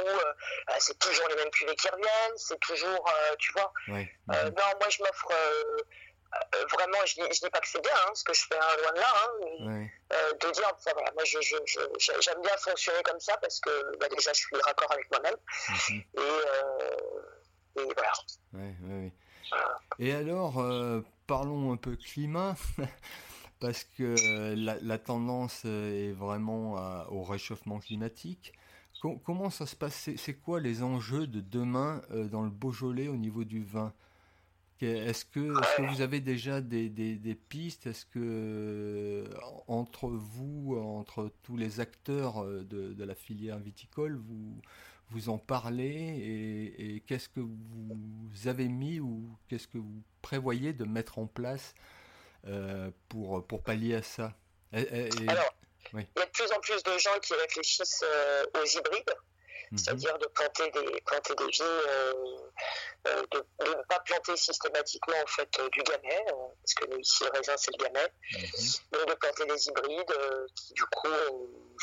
bah, c'est toujours les mêmes cuvées qui reviennent, c'est toujours, tu vois. non, moi je m'offre vraiment, je dis, dis pas que c'est bien hein, ce que je fais hein, loin de là, hein, de dire, moi j'aime bien fonctionner comme ça parce que bah, déjà je suis raccord avec moi-même. Mhm. Et et voilà. Et alors, euh, parlons un peu climat, parce que la, tendance est vraiment au réchauffement climatique. comment ça se passe? C'est quoi les enjeux de demain dans le Beaujolais au niveau du vin? Est-ce que, est que, vous avez déjà des, des, pistes? Est-ce que entre vous, entre tous les acteurs de, de, la filière viticole, vous, vous en parlez? Et, qu'est-ce que vous avez mis ou qu'est-ce que vous prévoyez de mettre en place euh, pour, pour pallier à ça? Alors, il y a de plus en plus de gens qui réfléchissent euh, aux hybrides. Mhm. c'est-à-dire de planter des, planter des vignes, euh, euh, de, ne pas planter systématiquement en fait du gamay, euh, parce que nous ici le raisin c'est le gamay, mhm. mais de planter des hybrides qui du coup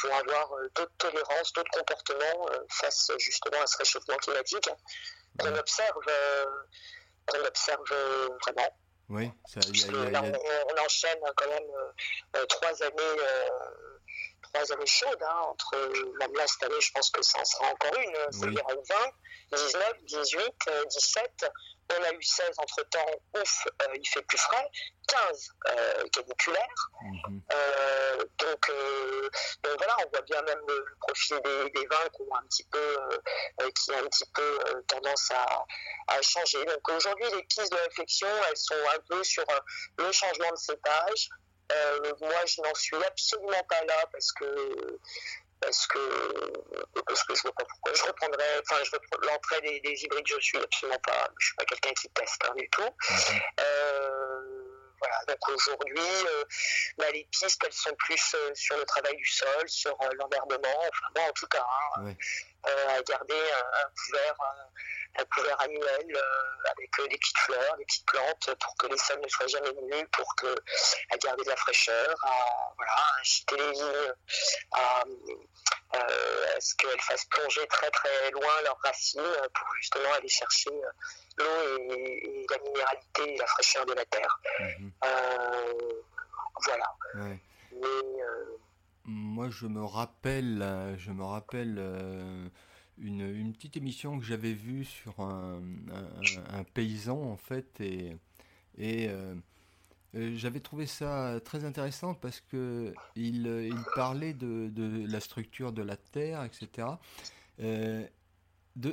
vont avoir d'autres tolérances, d'autres comportements face justement à ce réchauffement climatique qu'on observe, qu'on observe vraiment. Oui, ça, y a, Là, on, enchaîne quand même trois années trois années chaudes, hein, entre, même là cette année, je pense que ça en sera encore une, c'est-à-dire 20, 19, 18, 17, on a eu 16 entre temps, ouf, euh, il fait plus frais, 15 euh, caniculaires. Mhm. Euh, donc, donc, voilà, on voit bien même le, profil des, vins qui ont un petit peu, qui a un petit peu tendance à, à, changer. Donc aujourd'hui, les pistes de réflexion, elles sont un peu sur le changement de cépage, euh, moi, je n'en suis absolument pas là parce que parce que parce que je vois pas pourquoi. Je reprendrais enfin je l'entrée des, hybrides je suis absolument pas je suis pas quelqu'un qui teste hein, du tout. Mhm. euh, voilà. Donc aujourd'hui euh, bah, les pistes elles sont plus sur le travail du sol sur l'enverbement enfin bon en tout cas hein, à garder un, un couvert un couvert annuel euh, avec euh, des petites fleurs, des petites plantes pour que les sols ne soient jamais nus, pour que, à garder de la fraîcheur, à, voilà, inciter les vignes à, euh, ce qu'elles fassent plonger très très loin leurs racines pour justement aller chercher l'eau et, la minéralité et la fraîcheur de la terre. Mhm. voilà. Moi, je me rappelle, je me rappelle une, petite émission que j'avais vue sur un, paysan en fait et, euh, euh, j'avais trouvé ça très intéressant parce que il, parlait de, la structure de la terre, etc. Euh,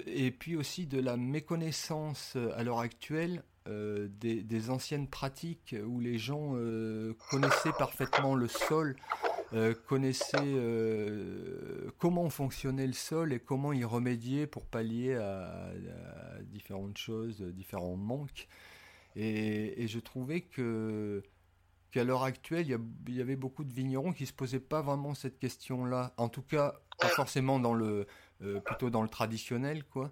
et puis aussi de la méconnaissance à l'heure actuelle des, anciennes pratiques où les gens connaissaient parfaitement le sol euh, connaissait euh, comment fonctionnait le sol et comment y remédier pour pallier à, différentes choses, différents manques. Et, je trouvais que qu'à l'heure actuelle, il y, avait beaucoup de vignerons qui se posaient pas vraiment cette question-là. En tout cas, pas forcément dans le, euh, plutôt dans le traditionnel, quoi.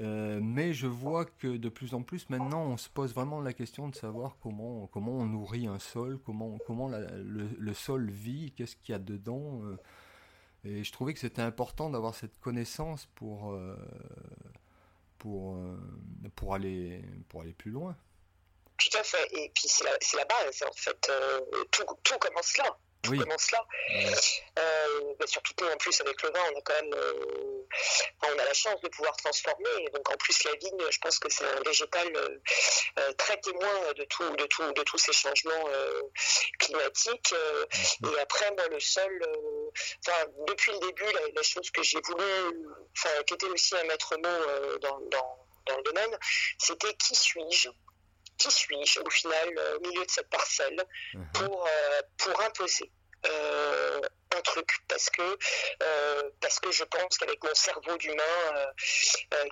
Euh, mais je vois que de plus en plus maintenant on se pose vraiment la question de savoir comment, comment on nourrit un sol, comment, comment le, sol vit, qu'est-ce qu'il y a dedans. Euh. et je trouvais que c'était important d'avoir cette connaissance pour, euh, pour, pour, aller, pour aller plus loin. Tout à fait. Et puis c'est la, la, base en fait. tout, tout commence là oui. commence là. Euh, surtout en plus avec le vin, on a quand même, euh, on a la chance de pouvoir transformer. donc en plus la vigne, je pense que c'est un végétal euh, très témoin de tout, de tout, de tous ces changements climatiques. Et après, moi, le sol, depuis le début, la, chose que j'ai voulu, enfin qui était aussi un maître mot dans, dans, dans le domaine, c'était qui suis-je? Qui suis-je au final euh, au milieu de cette parcelle mhm. pour, euh, pour imposer euh, un truc parce que parce que je pense qu'avec mon cerveau d'humain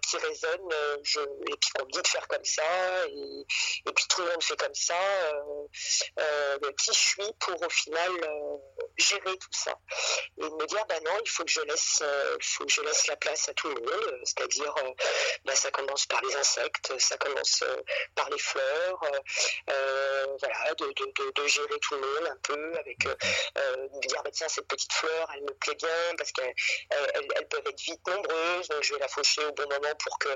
qui résonne je, et puis on me dit de faire comme ça et, et puis tout le monde fait comme ça qui je suis pour au final gérer tout ça. Et me dire bah non il faut que je laisse faut que je laisse la place à tout le monde. C'est-à-dire bah, ça commence par les insectes ça commence par les fleurs voilà de, de, de, gérer tout le monde un peu avec me dire bah, tiens cette petite fleur elle me plaît bien parce qu'elles elles, peuvent être vite nombreuses donc je vais la faucher au bon moment pour que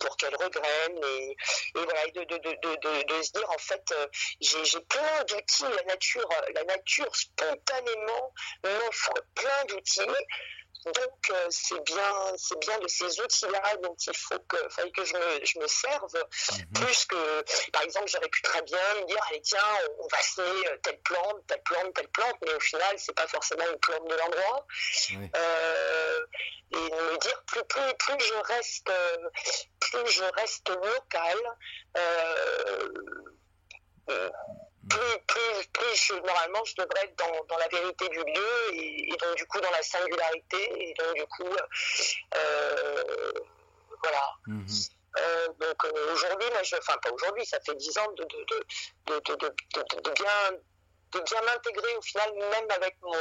pour qu'elle regraine. Et, et voilà de, de, se dire en fait j'ai plein d'outils la nature la nature spontanément m'offre plein d'outils Donc euh, c'est bien, c'est bien de ces outils-là dont il faut que, que je me, je me serve, mhm. plus que, par exemple, j'aurais pu très bien me dire, allez tiens, on va semer euh, telle plante, telle plante, telle plante, mais au final, c'est pas forcément une plante de l'endroit. Euh, et me dire, plus, plus, plus je reste, plus je reste local. Euh, plus, plus, normalement je devrais être dans, la vérité du lieu et, donc du coup dans la singularité et donc du coup euh, voilà. Mhm. Euh, donc aujourd'hui, enfin pas aujourd'hui, ça fait dix ans de, de, de, bien de bien m'intégrer au final même avec mon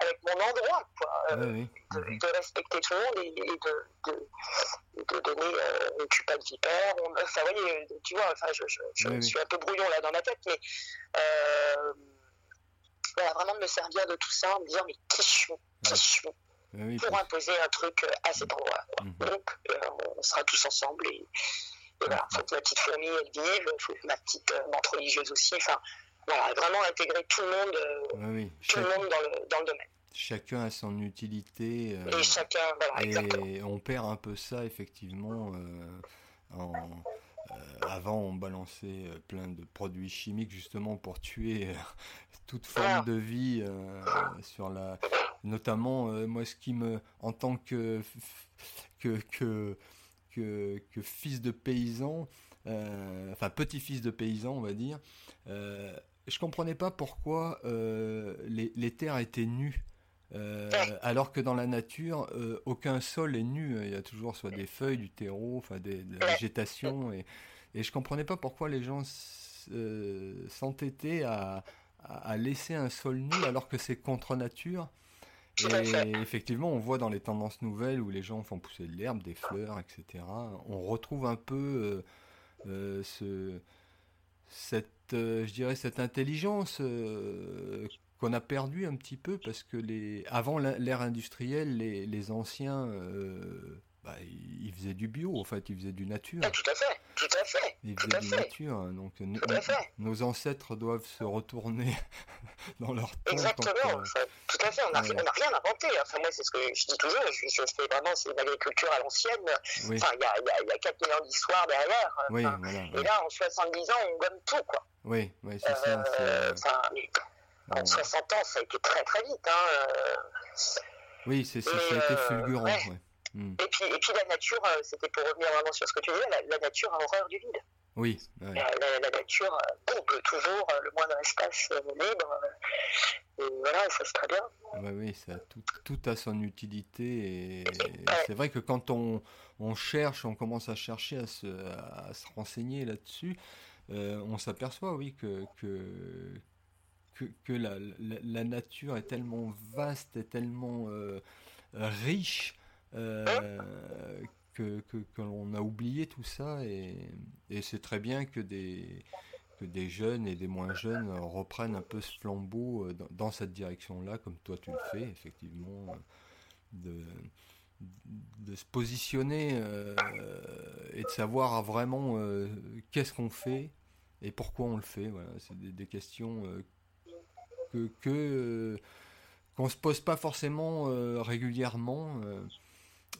avec mon endroit, quoi. Euh, de, respecter tout le monde et, de, de, donner. Euh, tue pas de vipère. enfin, voyez, tu vois, enfin, je, je, suis un peu brouillon là dans ma tête, mais euh, voilà, vraiment de me servir de tout ça, en me dire, mais qui je suis Qui je suis pour imposer un truc à cet endroit. Mhm. Donc, on sera tous ensemble et, voilà, il faut que ma petite fourmi elle vive, faut que ma petite menthe religieuse aussi. Enfin, voilà, vraiment intégrer tout le monde, euh, tout le monde dans, le, dans le domaine. Chacun a son utilité. Euh, et chacun, voilà, et on perd un peu ça, effectivement. Euh, en, avant, on balançait plein de produits chimiques justement pour tuer toute forme de vie sur la. Notamment, moi, ce qui me, en tant que que, que, que, que fils de paysan, enfin petit-fils de paysan, on va dire, je comprenais pas pourquoi euh, les, terres étaient nues. Euh, alors que dans la nature, euh, aucun sol est nu. Il y a toujours soit des feuilles, du terreau, enfin des, de la végétation. Et, et je comprenais pas pourquoi les gens s'entêtaient à, à, laisser un sol nu alors que c'est contre nature. Et effectivement, on voit dans les tendances nouvelles où les gens font pousser de l'herbe, des fleurs, etc. On retrouve un peu ce, cette euh, je dirais, cette intelligence euh, qu'on a perdue un petit peu parce que les, avant l'ère industrielle, les, anciens, euh, bah, ils faisaient du bio, en fait, ils faisaient du nature. Ah, tout à fait, tout à fait. Ils faisaient du nature, hein, donc nos anciêtres doivent se retourner dans leur temps. Exactement, tout à fait, on n'a rien inventé. Hein. Enfin, moi, c'est ce que je dis toujours, je, fais vraiment, c'est une agriculture à l'ancienne. Enfin, il y a, y, a, 4 ans d'histoire derrière. Oui, et là, en 70 ans, on gomme tout, quoi. Oui, oui, c'est ça. Euh, en 60 ans, ça a été très très vite. Hein. Euh. Oui, c'est, ça a été euh, fulgurant. Hmm. Et, puis, et puis la nature, c'était pour revenir vraiment sur ce que tu disais, la, nature a horreur du vide. Oui. La, la, nature comble toujours le moindre espace libre. Et voilà, ça c'est très bien. Ouais, oui, ça, tout, tout a son utilité. Et, c'est vrai que quand on, on, cherche, on commence à chercher, à se, à se renseigner là-dessus, euh, on s'aperçoit, oui, que, que, que, la, la, nature est tellement vaste et tellement euh, riche euh, que, que, l'on a oublié tout ça. Et, et c'est très bien que des, que des jeunes et des moins jeunes reprennent un peu ce flambeau dans, cette direction-là, comme toi tu le fais, effectivement, de, de se positionner et de savoir vraiment qu'est-ce qu'on fait et pourquoi on le fait. Voilà, c'est des, questions euh, que, que euh, qu'on se pose pas forcément euh, régulièrement.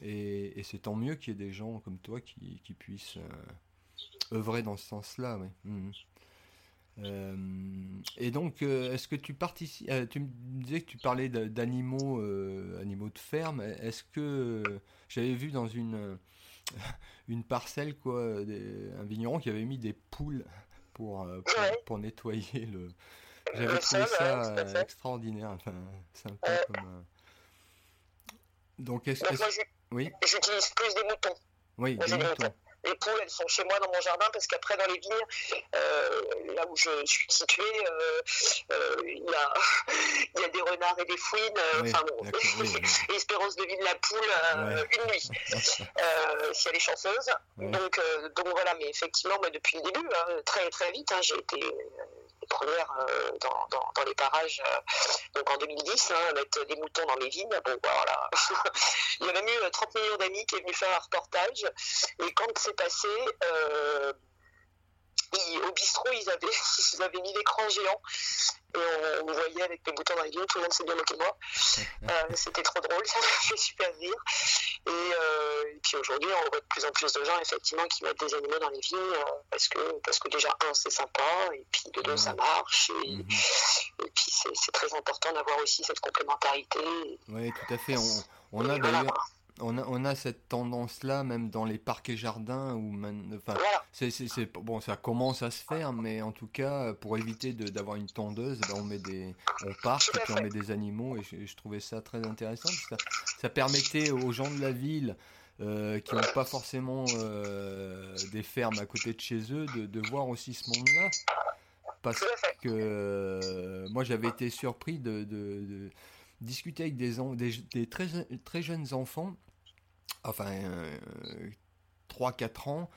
Et, c'est tant mieux qu'il y ait des gens comme toi qui, qui puissent œuvrer dans ce sens-là. Mmh. et donc, est-ce que tu participes Tu me disais que tu parlais d'animaux, animaux de ferme. Est-ce que j'avais vu dans une une parcelle quoi, un vigneron qui avait mis des poules pour, euh, pour, nettoyer le. J'avais trouvé ça euh, extraordinaire, enfin, sympa comme. Euh, donc, est-ce que. Oui. J'utilise plus des moutons. Oui, des moutons les poules, elles sont chez moi dans mon jardin parce qu'après, dans les vignes, euh, là où je suis située, euh, euh, il y, a, y, a, des renards et des fouines. enfin bon, l'espérance de vie de la poule, une nuit, si elle est chanceuse. Donc, donc voilà, mais effectivement, moi, depuis le début, hein, très très vite, hein, j'ai été première euh, dans, dans, les parages euh, donc en 2010, hein, mettre des moutons dans mes vignes. Bon, voilà. Il y a même eu 30 millions d'amis qui est venu faire un reportage. Et quand c'est passé, au bistrot, ils avaient, ils avaient mis l'écran géant et on, voyait avec mes boutons dans les tout le monde s'est bien moqué de moi. Euh, c'était trop drôle, ça m'a fait super rire. Euh, et, puis aujourd'hui, on voit de plus en plus de gens effectivement qui mettent des animaux dans les vignes euh, parce que parce que déjà un c'est sympa et puis de deux ça marche et, mhm. puis c'est très important d'avoir aussi cette complémentarité. Oui, tout à fait. On, on a d'ailleurs on a, cette tendance-là, même dans les parcs et jardins, où enfin, c'est, bon, ça commence à se faire, mais en tout cas, pour éviter d'avoir une tondeuse, ben, on met des, on parque et puis on met des animaux, et je, trouvais ça très intéressant, parce que ça, permettait aux gens de la ville, euh, qui n'ont pas forcément euh, des fermes à côté de chez eux, de, voir aussi ce monde-là, parce que euh, moi j'avais été surpris de, discuter avec des, des, très, très jeunes enfants enfin 3-4 euh, ans,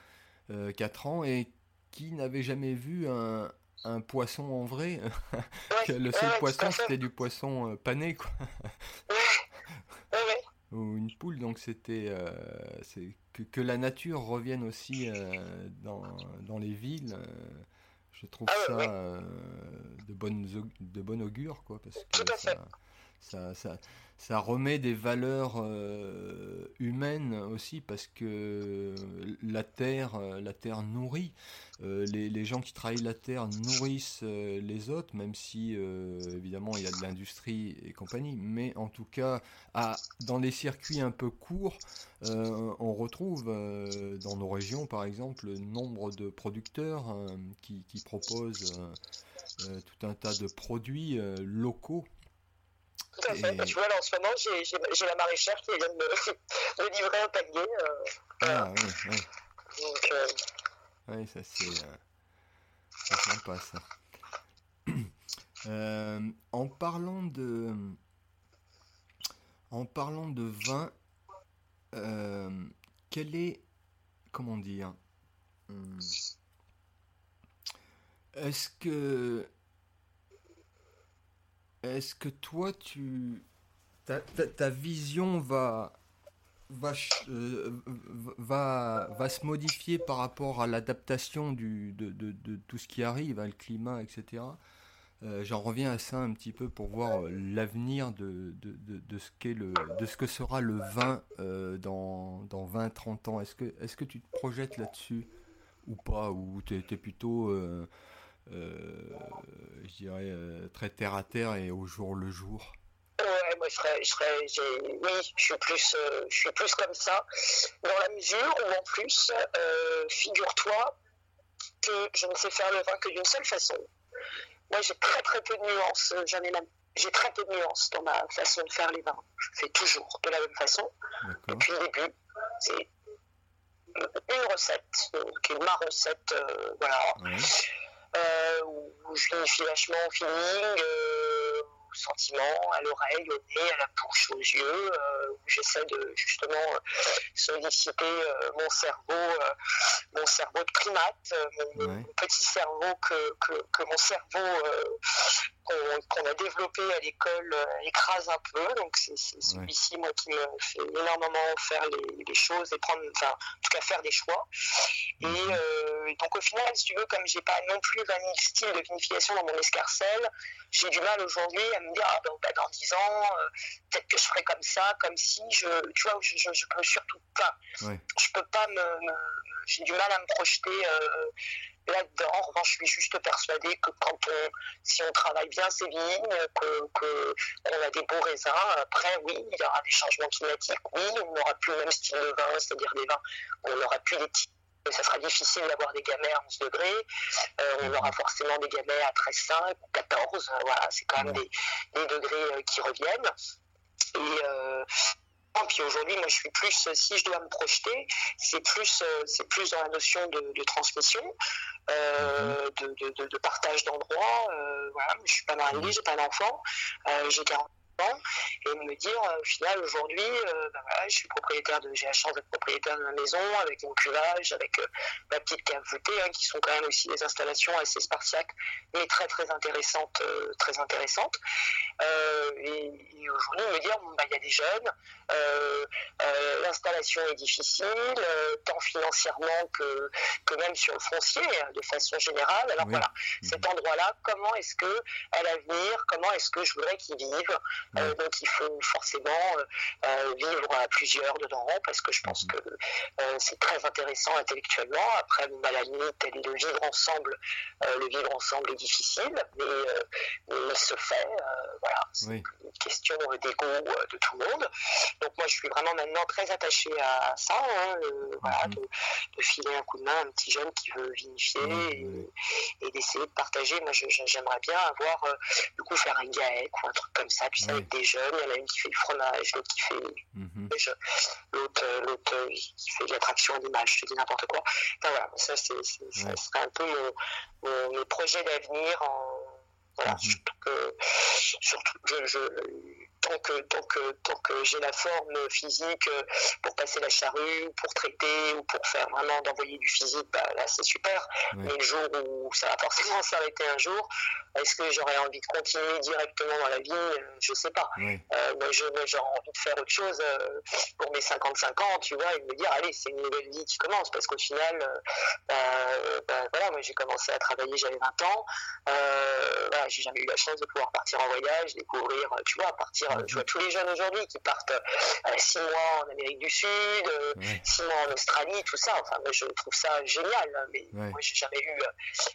4 euh, ans, et qui n'avait jamais vu un, un poisson en vrai. le seul poisson, c'était du poisson euh, pané, quoi. Ou une poule, donc c'était que, que, la nature revienne aussi dans, dans, les villes. je trouve ah ça de, bonne, de bon augure, quoi, parce que ça, ça, remet des valeurs euh, humaines aussi parce que la terre, euh, la terre nourrit. Euh, les, gens qui travaillent la terre nourrissent les autres, même si évidemment il y a de l'industrie et compagnie. Mais en tout cas, dans les circuits un peu courts, on retrouve dans nos régions, par exemple, nombre de producteurs qui, proposent tout un tas de produits locaux tout à fait. Tu vois, là, en ce moment, j'ai la maraîchère qui vient de me, livrer un panier. Euh, ah, oui, oui. Donc, euh... Oui, ça, c'est euh, sympa, ça. Euh, en parlant de. En parlant de vin, euh, quel est. Comment dire hmm, Est-ce que est-ce que toi, tu. Ta, vision va. Euh, va, va, se modifier par rapport à l'adaptation de, tout ce qui arrive, le climat, etc. Euh, j'en reviens à ça un petit peu pour voir euh, l'avenir de, ce que sera le vin dans, dans 20-30 ans. Est-ce que, tu te projettes là-dessus? Ou pas? Ou tu es, plutôt je dirais, euh, très terre à terre et au jour le jour Ouais, moi je serais, je serais oui, je suis plus, euh, je suis plus comme ça, dans la mesure où en plus, figure-toi que je ne sais faire le vin que d'une seule façon. Moi j'ai très très peu de nuances, jamais même. J'ai très peu de nuances dans ma façon de faire les vins. Je fais toujours de la même façon depuis le début. C'est une recette, qui est ma recette, voilà euh, où je vérifie vachement au feeling, euh, au sentiment, à l'oreille, au nez, à la bouche, aux yeux, euh, où j'essaie de justement solliciter mon cerveau, mon cerveau de primate, mon, petit cerveau que, que, que mon cerveau qu'on a développé à l'école euh, écrase un peu. Donc c'est celui-ci, moi, qui me fait énormément faire les, choses et prendre, enfin, en tout cas faire des choix. Et mhm. euh, donc au final, si tu veux, comme j'ai pas non plus un style de vinification dans mon escarcelle, j'ai du mal aujourd'hui à me dire, ah, ben, dans 10 ans, euh, peut-être que je ferai comme ça, comme si je, tu vois, je, je, peux surtout pas, je peux pas me, j'ai du mal à me projeter là-dedans. En revanche, je suis juste persuadée que quand on, si on travaille bien ces vignes, que, que on a des beaux raisins. Après, oui, il y aura des changements climatiques. Oui, on n'aura plus le même style de vin, c'est-à-dire des vins. On n'aura plus les types ça sera difficile d'avoir des gamets à 11 degrés. Euh, on aura forcément des gamets à 13,5 ou 14. voilà, c'est quand même des, des degrés euh, qui reviennent. Et, euh, puis aujourd'hui, moi, je suis plus, si je dois me projeter, c'est plus, euh, c'est plus dans la notion de, transmission, euh, mhm. de, partage d'endroits. Euh, voilà, je suis pas mariée, j'ai pas d'enfant, j'ai 40 et me dire euh, au final aujourd'hui euh, ben voilà, je suis propriétaire de j'ai la chance d'être propriétaire de ma maison avec mon cuvage avec euh, ma petite cave voûtée hein, qui sont quand même aussi des installations assez spartiaques mais très très intéressantes très intéressantes. Et, aujourd'hui me dire bah, il y a des jeunes l'installation est difficile tant financièrement que, que même sur le foncier de façon générale. Alors voilà mhm. cet endroit là comment est-ce que à l'avenir comment est-ce que je voudrais qu'ils vivent euh, donc il faut forcément euh, euh, vivre à plusieurs dedans parce que je pense mhm. que c'est très intéressant intellectuellement. Après, à la limite, le vivre ensemble, le vivre ensemble est difficile, mais, il se fait. voilà, c'est une question d'égo de tout le monde. Donc moi, je suis vraiment maintenant très attachée à ça, hein, voilà, mhm. de, filer un coup de main à un petit jeune qui veut vinifier et, d'essayer de partager. Moi, j'aimerais bien avoir, du coup, faire un GAEC ou un truc comme ça, tu sais, avec des jeunes. Il y en a une qui fait du fromage, l'autre qui fait mhm. l'autre, euh, l'autre euh, qui fait de l'attraction d'image, je te dis n'importe quoi. Enfin voilà, ça, c'est, ça serait un peu mon, mon, mes projets d'avenir. En, voilà, mhm. surtout que, surtout, je, je tant que, tant que, tant que j'ai la forme physique euh, pour passer la charrue, pour traiter ou pour faire vraiment d'envoyer du physique, bah, là c'est super. Mais le jour où ça va forcément s'arrêter un jour, est-ce que j'aurais envie de continuer directement dans la vie? Euh, Je sais pas. Euh, moi, j'aurais envie de faire autre chose pour mes 55 ans, tu vois, et de me dire, allez, c'est une nouvelle vie qui commence. Parce qu'au final, bah, voilà, moi j'ai commencé à travailler, j'avais 20 ans. voilà, j'ai jamais eu la chance de pouvoir partir en voyage, découvrir, tu vois, partir je vois tous les jeunes aujourd'hui qui partent euh, six mois en Amérique du Sud, euh, six mois en Australie, tout ça. Enfin, moi, je trouve ça génial. Hein, mais moi, j'ai jamais eu euh,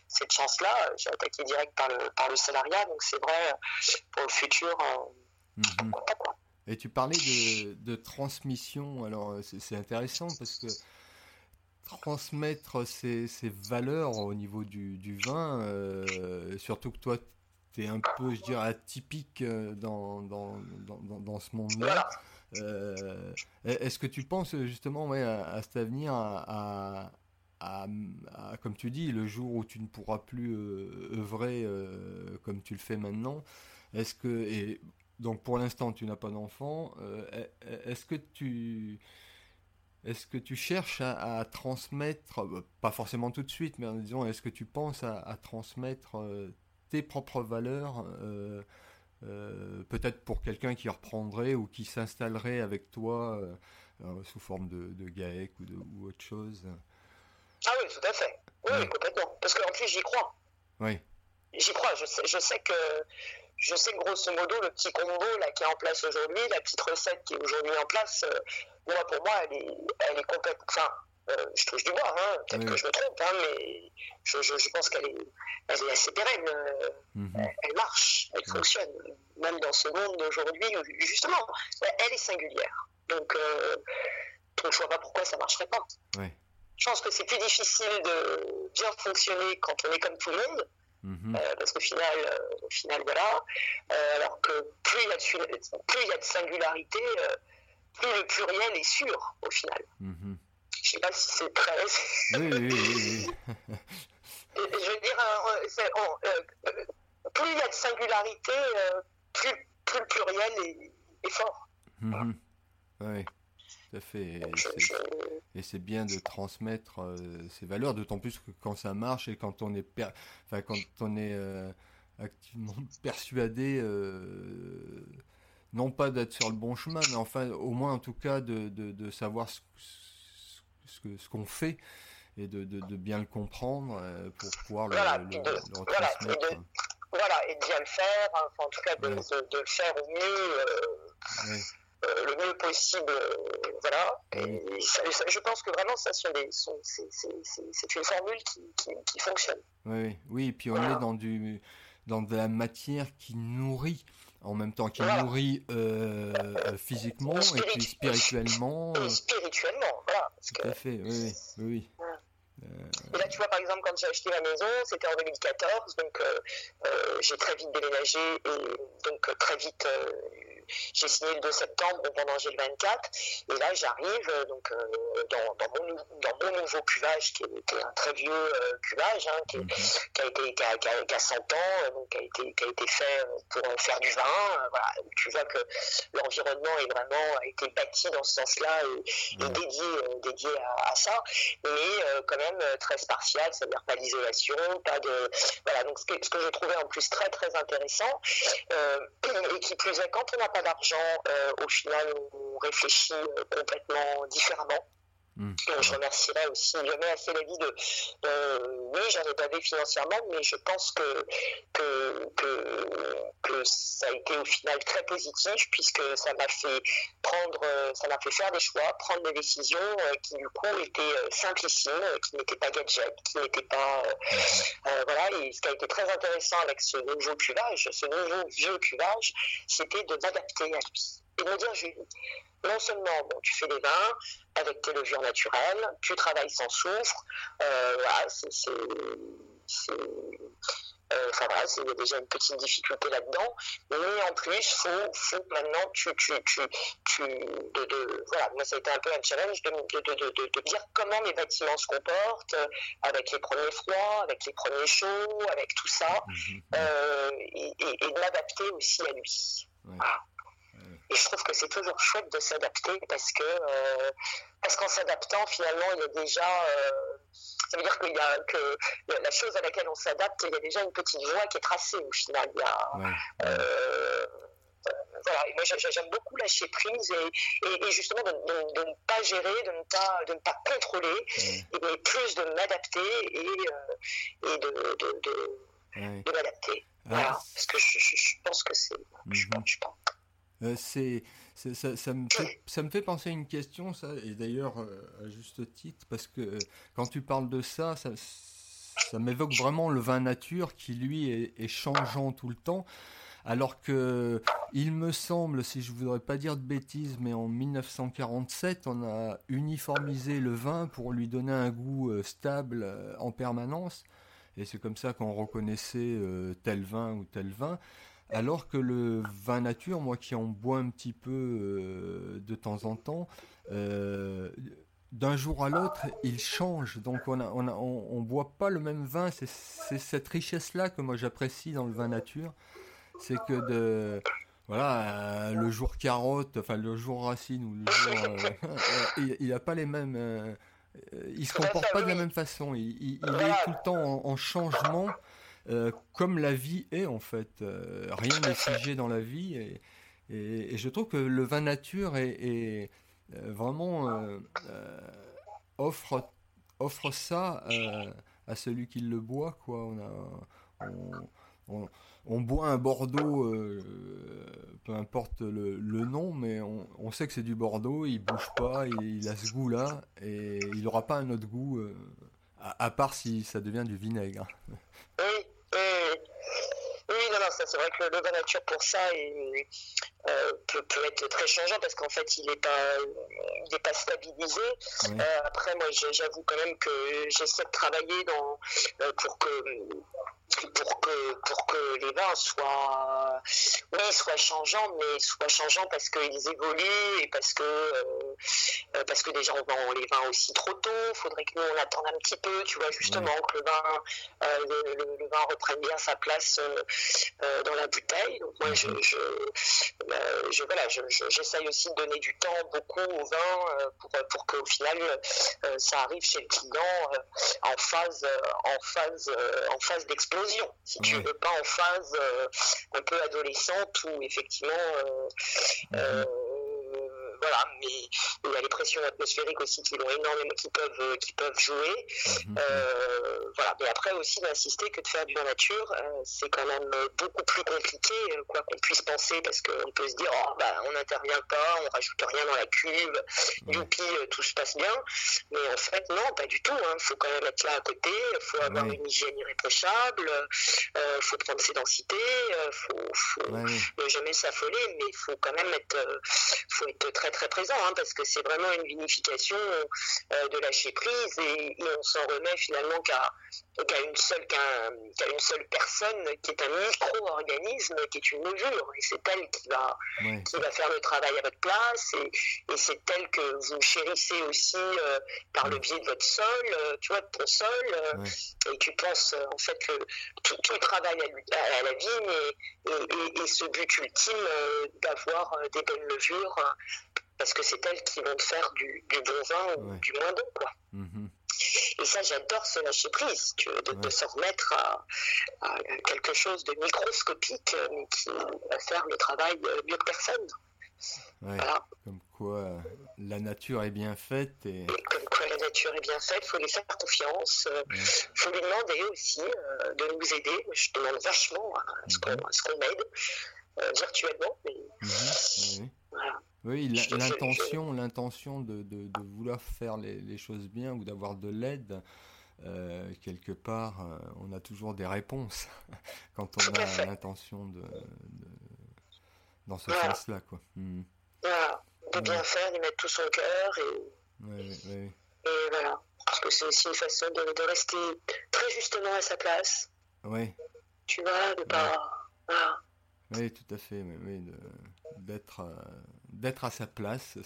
cette chance-là. J'ai attaqué direct par le, par le salariat. Donc, c'est vrai, pour le futur, mhm. Et tu parlais de, de transmission. Alors, c'est intéressant parce que transmettre ces, ces, valeurs au niveau du, du vin, surtout que toi, tu es un peu, je dirais, atypique euh, dans, dans, dans, dans ce monde-là. Euh, est-ce que tu penses justement ouais, à, cet avenir, à, à, comme tu dis, le jour où tu ne pourras plus euh, œuvrer comme tu le fais maintenant Est-ce que, et donc pour l'instant tu n'as pas d'enfant, est-ce que tu est-ce que tu cherches à, transmettre, pas forcément tout de suite, mais disons, est-ce que tu penses à, à transmettre tes propres valeurs, euh, euh, peut-être pour quelqu'un qui reprendrait ou qui s'installerait avec toi euh, sous forme de, de GAEC ou, de, ou autre chose Ah oui, tout à fait. Oui, complètement. Parce qu'en plus, j'y crois. Oui. J'y crois. Je sais, je sais que je sais grosso modo le petit combo là qui est en place aujourd'hui, la petite recette qui est aujourd'hui en place, moi pour moi elle est, elle est. Enfin, euh, je touche du bois, hein, peut-être que je me trompe, hein, mais je, je, pense qu'elle est, elle est, assez pérenne. Euh, mhm. Elle marche, elle fonctionne. Même dans ce monde d'aujourd'hui, justement, elle est singulière. Donc, euh, donc je vois pas pourquoi ça marcherait pas. Je pense que c'est plus difficile de bien fonctionner quand on est comme tout le monde. Mhm. parce qu'au final, au final, voilà. alors que plus il y a de, plus il y a de singularité, plus le pluriel est sûr au final. Mhm. Je sais pas si c'est très. Oui, oui, oui. je veux dire, euh, euh, euh, plus il y a de singularité, plus, le pluriel est, fort. Mhm. Oui, tout à fait. Et c'est bien de transmettre ces valeurs, d'autant plus que quand ça marche et quand on est, enfin, quand on est activement persuadé non pas d'être sur le bon chemin, mais enfin au moins en tout cas de, de, de savoir ce, ce ce qu'on fait et de, de, de, bien le comprendre euh, pour pouvoir le, voilà, le, le, le retransmettre. Voilà, et de bien le faire, enfin, en tout cas de, de le faire au mieux. Euh, euh, le mieux possible, euh, voilà. Et ça, je pense que vraiment, ça, sont des, sont, c'est une formule qui, qui, qui, fonctionne. Oui, oui, et puis on voilà. est dans du, dans de la matière qui nourrit en même temps, qui voilà. nourrit euh, euh, physiquement et, puis spirituellement. Et spirituellement, voilà. Tout à fait, oui, oui. oui. Et là, tu vois, par exemple, quand j'ai acheté ma maison, c'était en 2014, donc j'ai très vite déménagé et donc très vite j'ai signé le 2 septembre pendant G24 et là j'arrive euh, donc euh, dans, dans, mon, dans, mon, nouveau cuvage qui est, un très vieux euh, cuvage hein, qui, mhm. qui, a été qui a, qui a, 100 ans donc qui a été qui a été fait pour faire du vin voilà. Tu vois que l'environnement est vraiment a été bâti dans ce sens-là et, dédié dédié à, ça. Mais quand même très spartial c'est-à-dire pas d'isolation pas de voilà donc ce que, ce que je trouvais en plus très très intéressant et qui plus est quand on n'a pas d'argent, euh, au final, on réfléchit euh, complètement différemment. Hmm. je remercierais aussi la vie de. Euh, oui, j'en ai pas financièrement, mais je pense que, que, ça a été au final très positif puisque ça m'a fait prendre, ça m'a fait faire des choix, prendre des décisions qui du coup étaient simplissimes, qui n'étaient pas gadgets, qui n'étaient pas. Voilà, et ce qui a été très intéressant avec ce nouveau cuvage, ce nouveau vieux cuvage, c'était de m'adapter à lui. Et de me dire, Julie, non seulement bon, tu fais des vins avec tes levures naturelles, tu travailles sans soufre, euh, voilà, c'est. Euh, enfin voilà, il y a déjà une petite difficulté là-dedans, mais en plus, faut, faut maintenant, tu, tu, tu, tu de, de, voilà, moi ça a été un peu un challenge de, de, de, dire comment mes bâtiments se comportent avec les premiers froids, avec les premiers chauds, avec tout ça, mhm. euh, et, et, et de m'adapter aussi à lui. Voilà. Et je trouve que c'est toujours chouette de s'adapter parce que euh, parce qu'en s'adaptant, finalement, il y a déjà. Euh, ça veut dire qu'il y a que la chose à laquelle on s'adapte, il y a déjà une petite voie qui est tracée au final. Il y a, euh, voilà, et moi j'aime beaucoup lâcher prise et, et, justement de, de, ne pas gérer, de ne pas, de ne pas contrôler, mais plus de m'adapter et, et de, de, m'adapter. Voilà, parce que je, je, pense que c'est. Je, mhm. je pense. Euh, c'est, ça, ça, me fait, ça me fait penser à une question, ça, et d'ailleurs euh, à juste titre, parce que euh, quand tu parles de ça, ça, ça m'évoque vraiment le vin nature qui, lui, est, changeant tout le temps. Alors que, il me semble, si je voudrais pas dire de bêtises, mais en 1947, on a uniformisé le vin pour lui donner un goût stable en permanence. Et c'est comme ça qu'on reconnaissait tel vin ou tel vin. Alors que le vin nature, moi qui en bois un petit peu euh, de temps en temps, euh, d'un jour à l'autre, il change. Donc on ne on, boit pas le même vin. C'est cette richesse-là que moi j'apprécie dans le vin nature. C'est que de voilà, euh, le jour carotte, enfin le jour racine ou le jour, il n'a pas les mêmes. il se comporte pas de la même façon. Il, est tout le temps en changement. Euh, comme la vie est en fait. Euh, rien n'est figé dans la vie et, je trouve que le vin nature est, euh, vraiment offre offre ça à celui qui le boit quoi. On boit un Bordeaux, peu importe le, nom, mais on, on sait que c'est du Bordeaux, il bouge pas, il, a ce goût-là, et il n'aura pas un autre goût, à, à, part si ça devient du vinaigre. Oui, non, non, ça c'est vrai que le, vin nature pour ça euh, peut, peut, être très changeant parce qu'en fait il n'est pas, il pas stabilisé. Euh, après, moi j'avoue quand même que j'essaie de travailler dans, euh, pour que pour que, pour que les vins soient, oui, soient changeants, mais soient changeants parce qu'ils évoluent et parce que, euh, parce que déjà on vend les vins aussi trop tôt. Il faudrait que nous on attende un petit peu, tu vois, justement, que le vin, euh, le, vin reprenne bien sa place euh, dans la bouteille. Donc moi, je, mhm. je, je voilà, j'essaye aussi de donner du temps beaucoup au vin pour, pour qu'au final ça arrive chez le client en phase, en phase, en phase d'explosion si tu veux pas en phase euh, un peu adolescente où effectivement euh, euh, voilà, mais il y a les pressions atmosphériques aussi qui vont énormément, qui peuvent, euh, qui peuvent jouer. Mhm. Euh, voilà, mais après aussi d'insister que de faire du nature, euh, c'est quand même beaucoup plus compliqué, quoi qu'on puisse penser, parce qu'on peut se dire, oh, bah, on n'intervient pas, on rajoute rien dans la cuve, youpi, tout se passe bien. Mais en fait, non, pas du tout. Il hein. faut quand même être là à côté, il faut avoir une hygiène irréprochable, il faut prendre ses densités, il faut, faut ne jamais s'affoler, mais il faut quand même être, faut être très très présent, hein, parce que c'est vraiment une vinification de lâcher prise et, on s'en remet finalement qu'à une seule une seule personne qui est un micro-organisme qui est une levure et c'est elle qui va qui va faire le travail à votre place et, et c'est elle que vous chérissez aussi par le biais de votre sol, tu vois, de ton sol et tu penses en fait que tout, le travail à, la vigne et, et, ce but ultime d'avoir des belles levures parce que c'est elles qui vont te faire du, bon vin ou du moins bon, quoi. Mhm. Et ça, j'adore ce lâcher prise, de, de, se remettre à, quelque chose de microscopique, mais qui va faire le travail mieux que personne. Comme quoi la nature est bien faite. Et... comme quoi la nature est bien faite, il faut lui faire confiance. Il euh, faut lui demander aussi euh, de nous aider. Je demande vachement à ce qu'on m'aide euh, virtuellement. Mais... Mhm. voilà. Oui, l'intention, l'intention de, de, vouloir faire les, choses bien ou d'avoir de l'aide, euh, quelque part, euh, on a toujours des réponses quand on a l'intention de, dans ce sens-là, quoi. Hmm. Voilà, de bien faire, d'y mettre tout son cœur et, et voilà, parce que c'est aussi une façon de, rester très justement à sa place. Oui. Tu vois, de pas. Voilà. Oui, tout à fait, oui, d'être euh, d'être à sa place,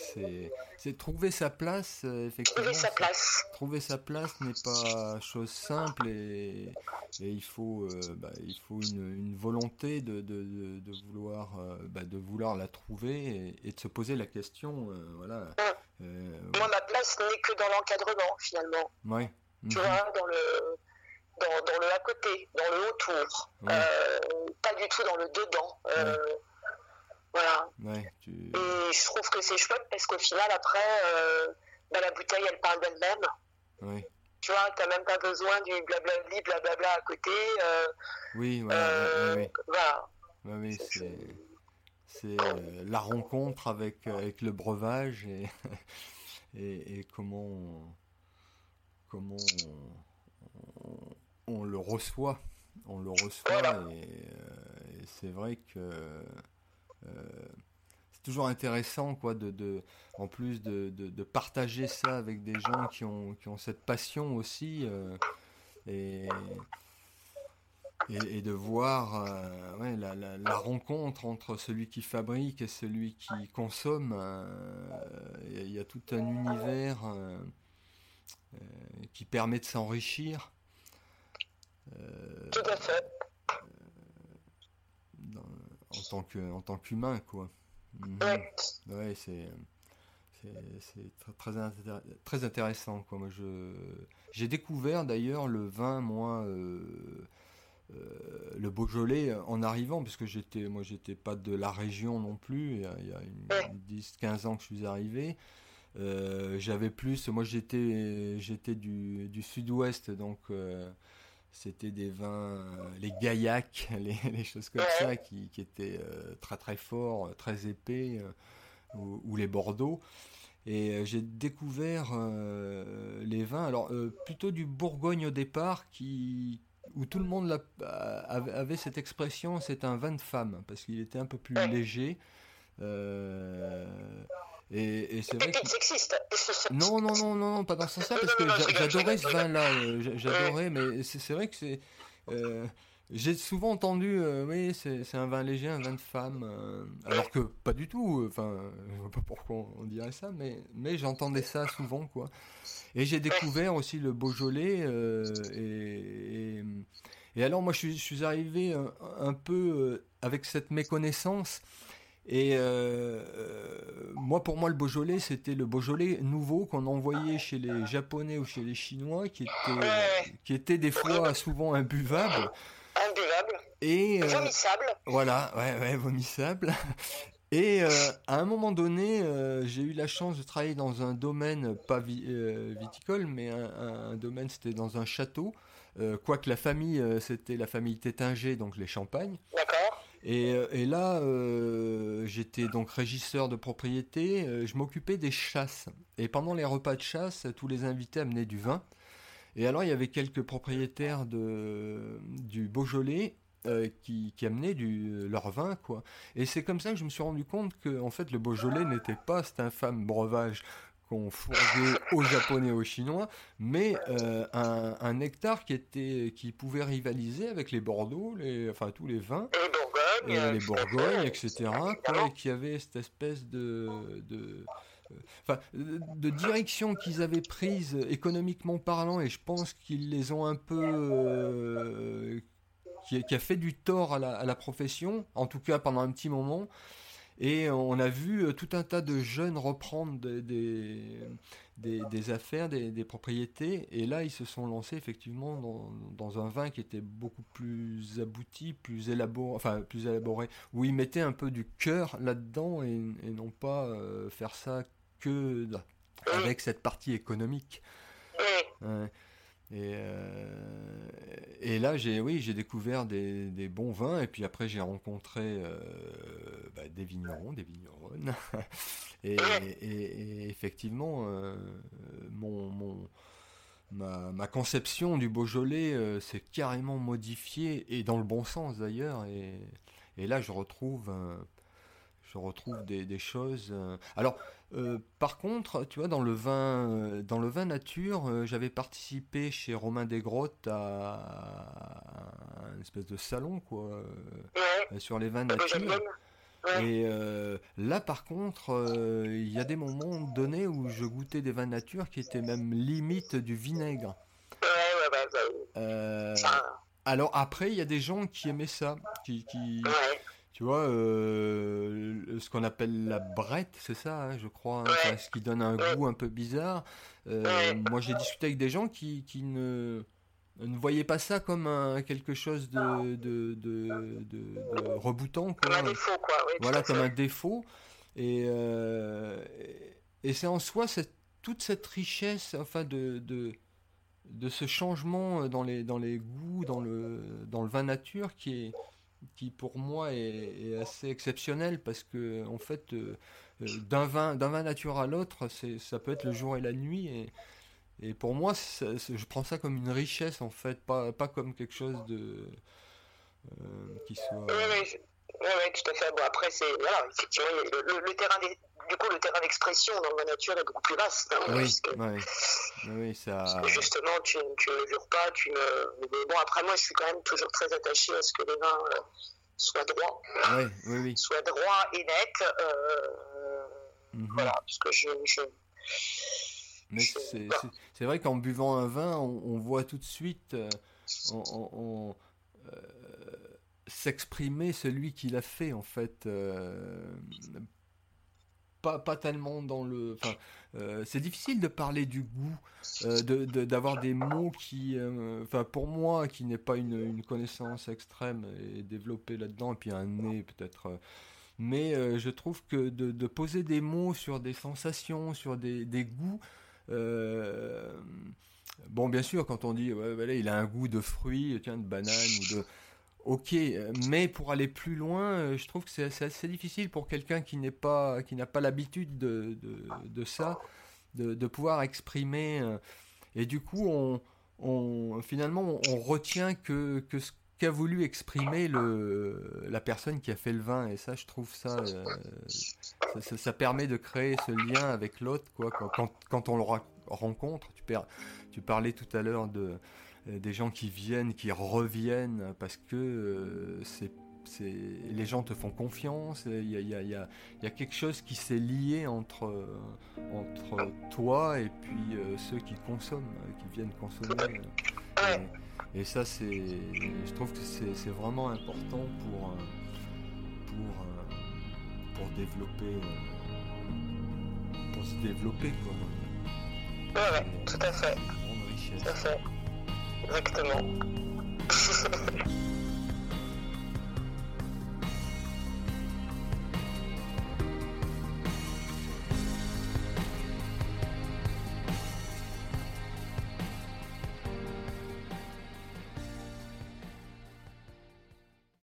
c'est trouver sa place, euh, effectivement. Trouver sa place. Trouver sa place n'est pas chose simple et, et il faut, euh, bah, il faut une, une volonté de, de, de, vouloir, bah, de vouloir la trouver et, de se poser la question, voilà. Moi, ma place n'est que dans l'encadrement, finalement. Oui. Tu mhm. vois, dans le dans, le à côté, dans le autour, euh, pas du tout dans le dedans. Euh, voilà. Et je trouve que c'est chouette parce qu'au final, après, euh, bah, la bouteille, elle parle d'elle-même. Tu vois, t'as même pas besoin du blablabli, blablabla à côté. oui, voilà. voilà. oui, c'est la rencontre avec, avec le breuvage et, et, et comment, comment on le reçoit. On le reçoit euh, et, c'est vrai que euh, c'est toujours intéressant quoi de, en plus de, de, partager ça avec des gens qui ont, qui ont cette passion aussi euh, et, et, de voir la, la, rencontre entre celui qui fabrique et celui qui consomme. Il y, a tout un univers qui permet de s'enrichir. Tout à fait. En tant que en tant qu'humain quoi. Mhm. Ouais, c'est c'est très, très, intéressant quoi. Moi je j'ai découvert d'ailleurs le vin moi euh, euh, le Beaujolais en arrivant parce que j'étais moi j'étais pas de la région non plus il y a, il 10 15 ans que je suis arrivé. Euh, j'avais plus moi j'étais j'étais du, du sud-ouest donc c'était des vins, euh, les gaillacs, les, choses comme ça, qui, étaient euh, très très forts, euh, très épais, ou, les Bordeaux. Et j'ai découvert les vins, alors plutôt du Bourgogne au départ, qui, où tout le monde avait cette expression, c'est un vin de femme, parce qu'il était un peu plus léger. Et, c'est vrai que... Non, non, non, non, pas dans ce sens-là, parce que j'adorais ce vin-là. Euh, j'adorais, mais c'est vrai que c'est... Euh, j'ai souvent entendu, euh, oui, c'est un vin léger, un vin de femme, alors que pas du tout. Enfin, je vois pas pourquoi on dirait ça, mais mais j'entendais ça souvent, quoi. Et j'ai découvert aussi le Beaujolais, et, et, alors moi je suis, je suis arrivé un, un peu avec cette méconnaissance et euh, moi, pour moi, le Beaujolais, c'était le Beaujolais nouveau qu'on envoyait chez les Japonais ou chez les Chinois, qui était, qui était des fois souvent imbuvable. Imbuvable. Et euh, vomissable. Voilà, ouais, ouais, vomissable. Et euh, à un moment donné, j'ai eu la chance de travailler dans un domaine pas viticole, mais un, un domaine, c'était dans un château. quoique la famille, c'était la famille Tétinger, donc les Champagnes. Euh, et, là, euh, j'étais donc régisseur de propriété, euh, je m'occupais des chasses. Et pendant les repas de chasse, tous les invités amenaient du vin. Et alors, il y avait quelques propriétaires de, du Beaujolais qui, amenaient du, leur vin, quoi. Et c'est comme ça que je me suis rendu compte que, en fait, le Beaujolais n'était pas cet infâme breuvage qu'on fourguait aux Japonais et aux Chinois, mais un, un, nectar qui, était, qui pouvait rivaliser avec les Bordeaux, les, enfin tous les vins. Les Bourgognes, etc. Quoi, et avait cette espèce de, de enfin, de direction qu'ils avaient prise économiquement parlant, et je pense qu'ils les ont un peu. Euh, qui, a fait du tort à la, profession, en tout cas pendant un petit moment. Et on a vu euh, tout un tas de jeunes reprendre des, des, affaires, des, propriétés. Et là, ils se sont lancés effectivement dans, un vin qui était beaucoup plus abouti, plus élaboré, enfin plus élaboré, où ils mettaient un peu du cœur là-dedans et, non pas euh, faire ça que avec cette partie économique. Et, euh, et, là, j'ai oui, j'ai découvert des, bons vins, et puis après, j'ai rencontré euh, bah, des vignerons, des vigneronnes. et, effectivement, euh, mon, ma, conception du Beaujolais s'est carrément modifiée, et dans le bon sens d'ailleurs. Et là, je retrouve je retrouve des, des choses. Alors, euh, par contre, tu vois, dans le vin, euh, dans le vin nature, euh, j'avais participé chez Romain Desgrottes à, à, un espèce de salon, quoi, sur les vins nature. Et là, par contre, il y a des moments donnés où je goûtais des vins nature qui étaient même limite du vinaigre. alors après, il y a des gens qui aimaient ça, qui, qui, tu vois, euh, ce qu'on appelle la brette, c'est ça, hein, je crois, hein, ce qui donne un goût un peu bizarre. Euh, moi, j'ai discuté avec des gens qui, qui ne, ne voyaient pas ça comme un, quelque chose de, de, de, de, reboutant. Comme un défaut, quoi. voilà, comme un défaut. Et, euh, et c'est en soi cette, toute cette richesse, enfin, de, de, de ce changement dans les, dans les goûts, dans le, dans le vin nature qui est qui pour moi est, assez exceptionnel parce que en fait euh, euh, d'un vin d'un vin nature à l'autre ça peut être le jour et la nuit et, pour moi je prends ça comme une richesse en fait pas, pas comme quelque chose de euh, qui soit oui, oui, tout à fait. Après c'est voilà effectivement le, terrain des du coup, le terrain d'expression dans la nature est beaucoup plus vaste. Hein, oui, oui, ça... justement, tu, tu ne mesures pas, tu ne... Mais bon, après, moi, je suis quand même toujours très attaché à ce que les vins euh, soient droits. Oui, oui, oui. Soient droits et nets. Euh, mhm. Voilà, puisque je... je... Mais c'est vrai qu'en buvant un vin, on, voit tout de suite euh, on, s'exprimer celui qui l'a fait, en fait pas, pas tellement dans le. Enfin, euh, c'est difficile de parler du goût, euh, d'avoir des mots qui, euh, enfin, pour moi, qui n'est pas une, une, connaissance extrême et développée là-dedans, et puis un nez peut-être. mais je trouve que de, poser des mots sur des sensations, sur des, des goûts. bon, bien sûr, quand on dit, ouais, il a un goût de fruits, tiens, de banane ou de Ok, mais pour aller plus loin, euh, je trouve que c'est assez difficile pour quelqu'un qui n'est pas, qui n'a pas l'habitude de, de, ça, de, pouvoir exprimer. Euh, et du coup, on, on finalement, on retient que, que ce qu'a voulu exprimer le, la personne qui a fait le vin. Et ça, je trouve ça, euh, ça, permet de créer ce lien avec l'autre, quoi. Quand, quand, on le rencontre, tu, parlais tout à l'heure de euh, des gens qui viennent, qui reviennent, parce que euh, c'est les gens te font confiance, il y a, y, a, y a, quelque chose qui s'est lié entre, entre toi et puis euh, ceux qui consomment, qui viennent consommer. Et, ça, c'est, je trouve que c'est vraiment important pour, pour, pour développer, pour se développer. Quoi. Ouais, ouais, tout à fait. Tout à fait. Exactement.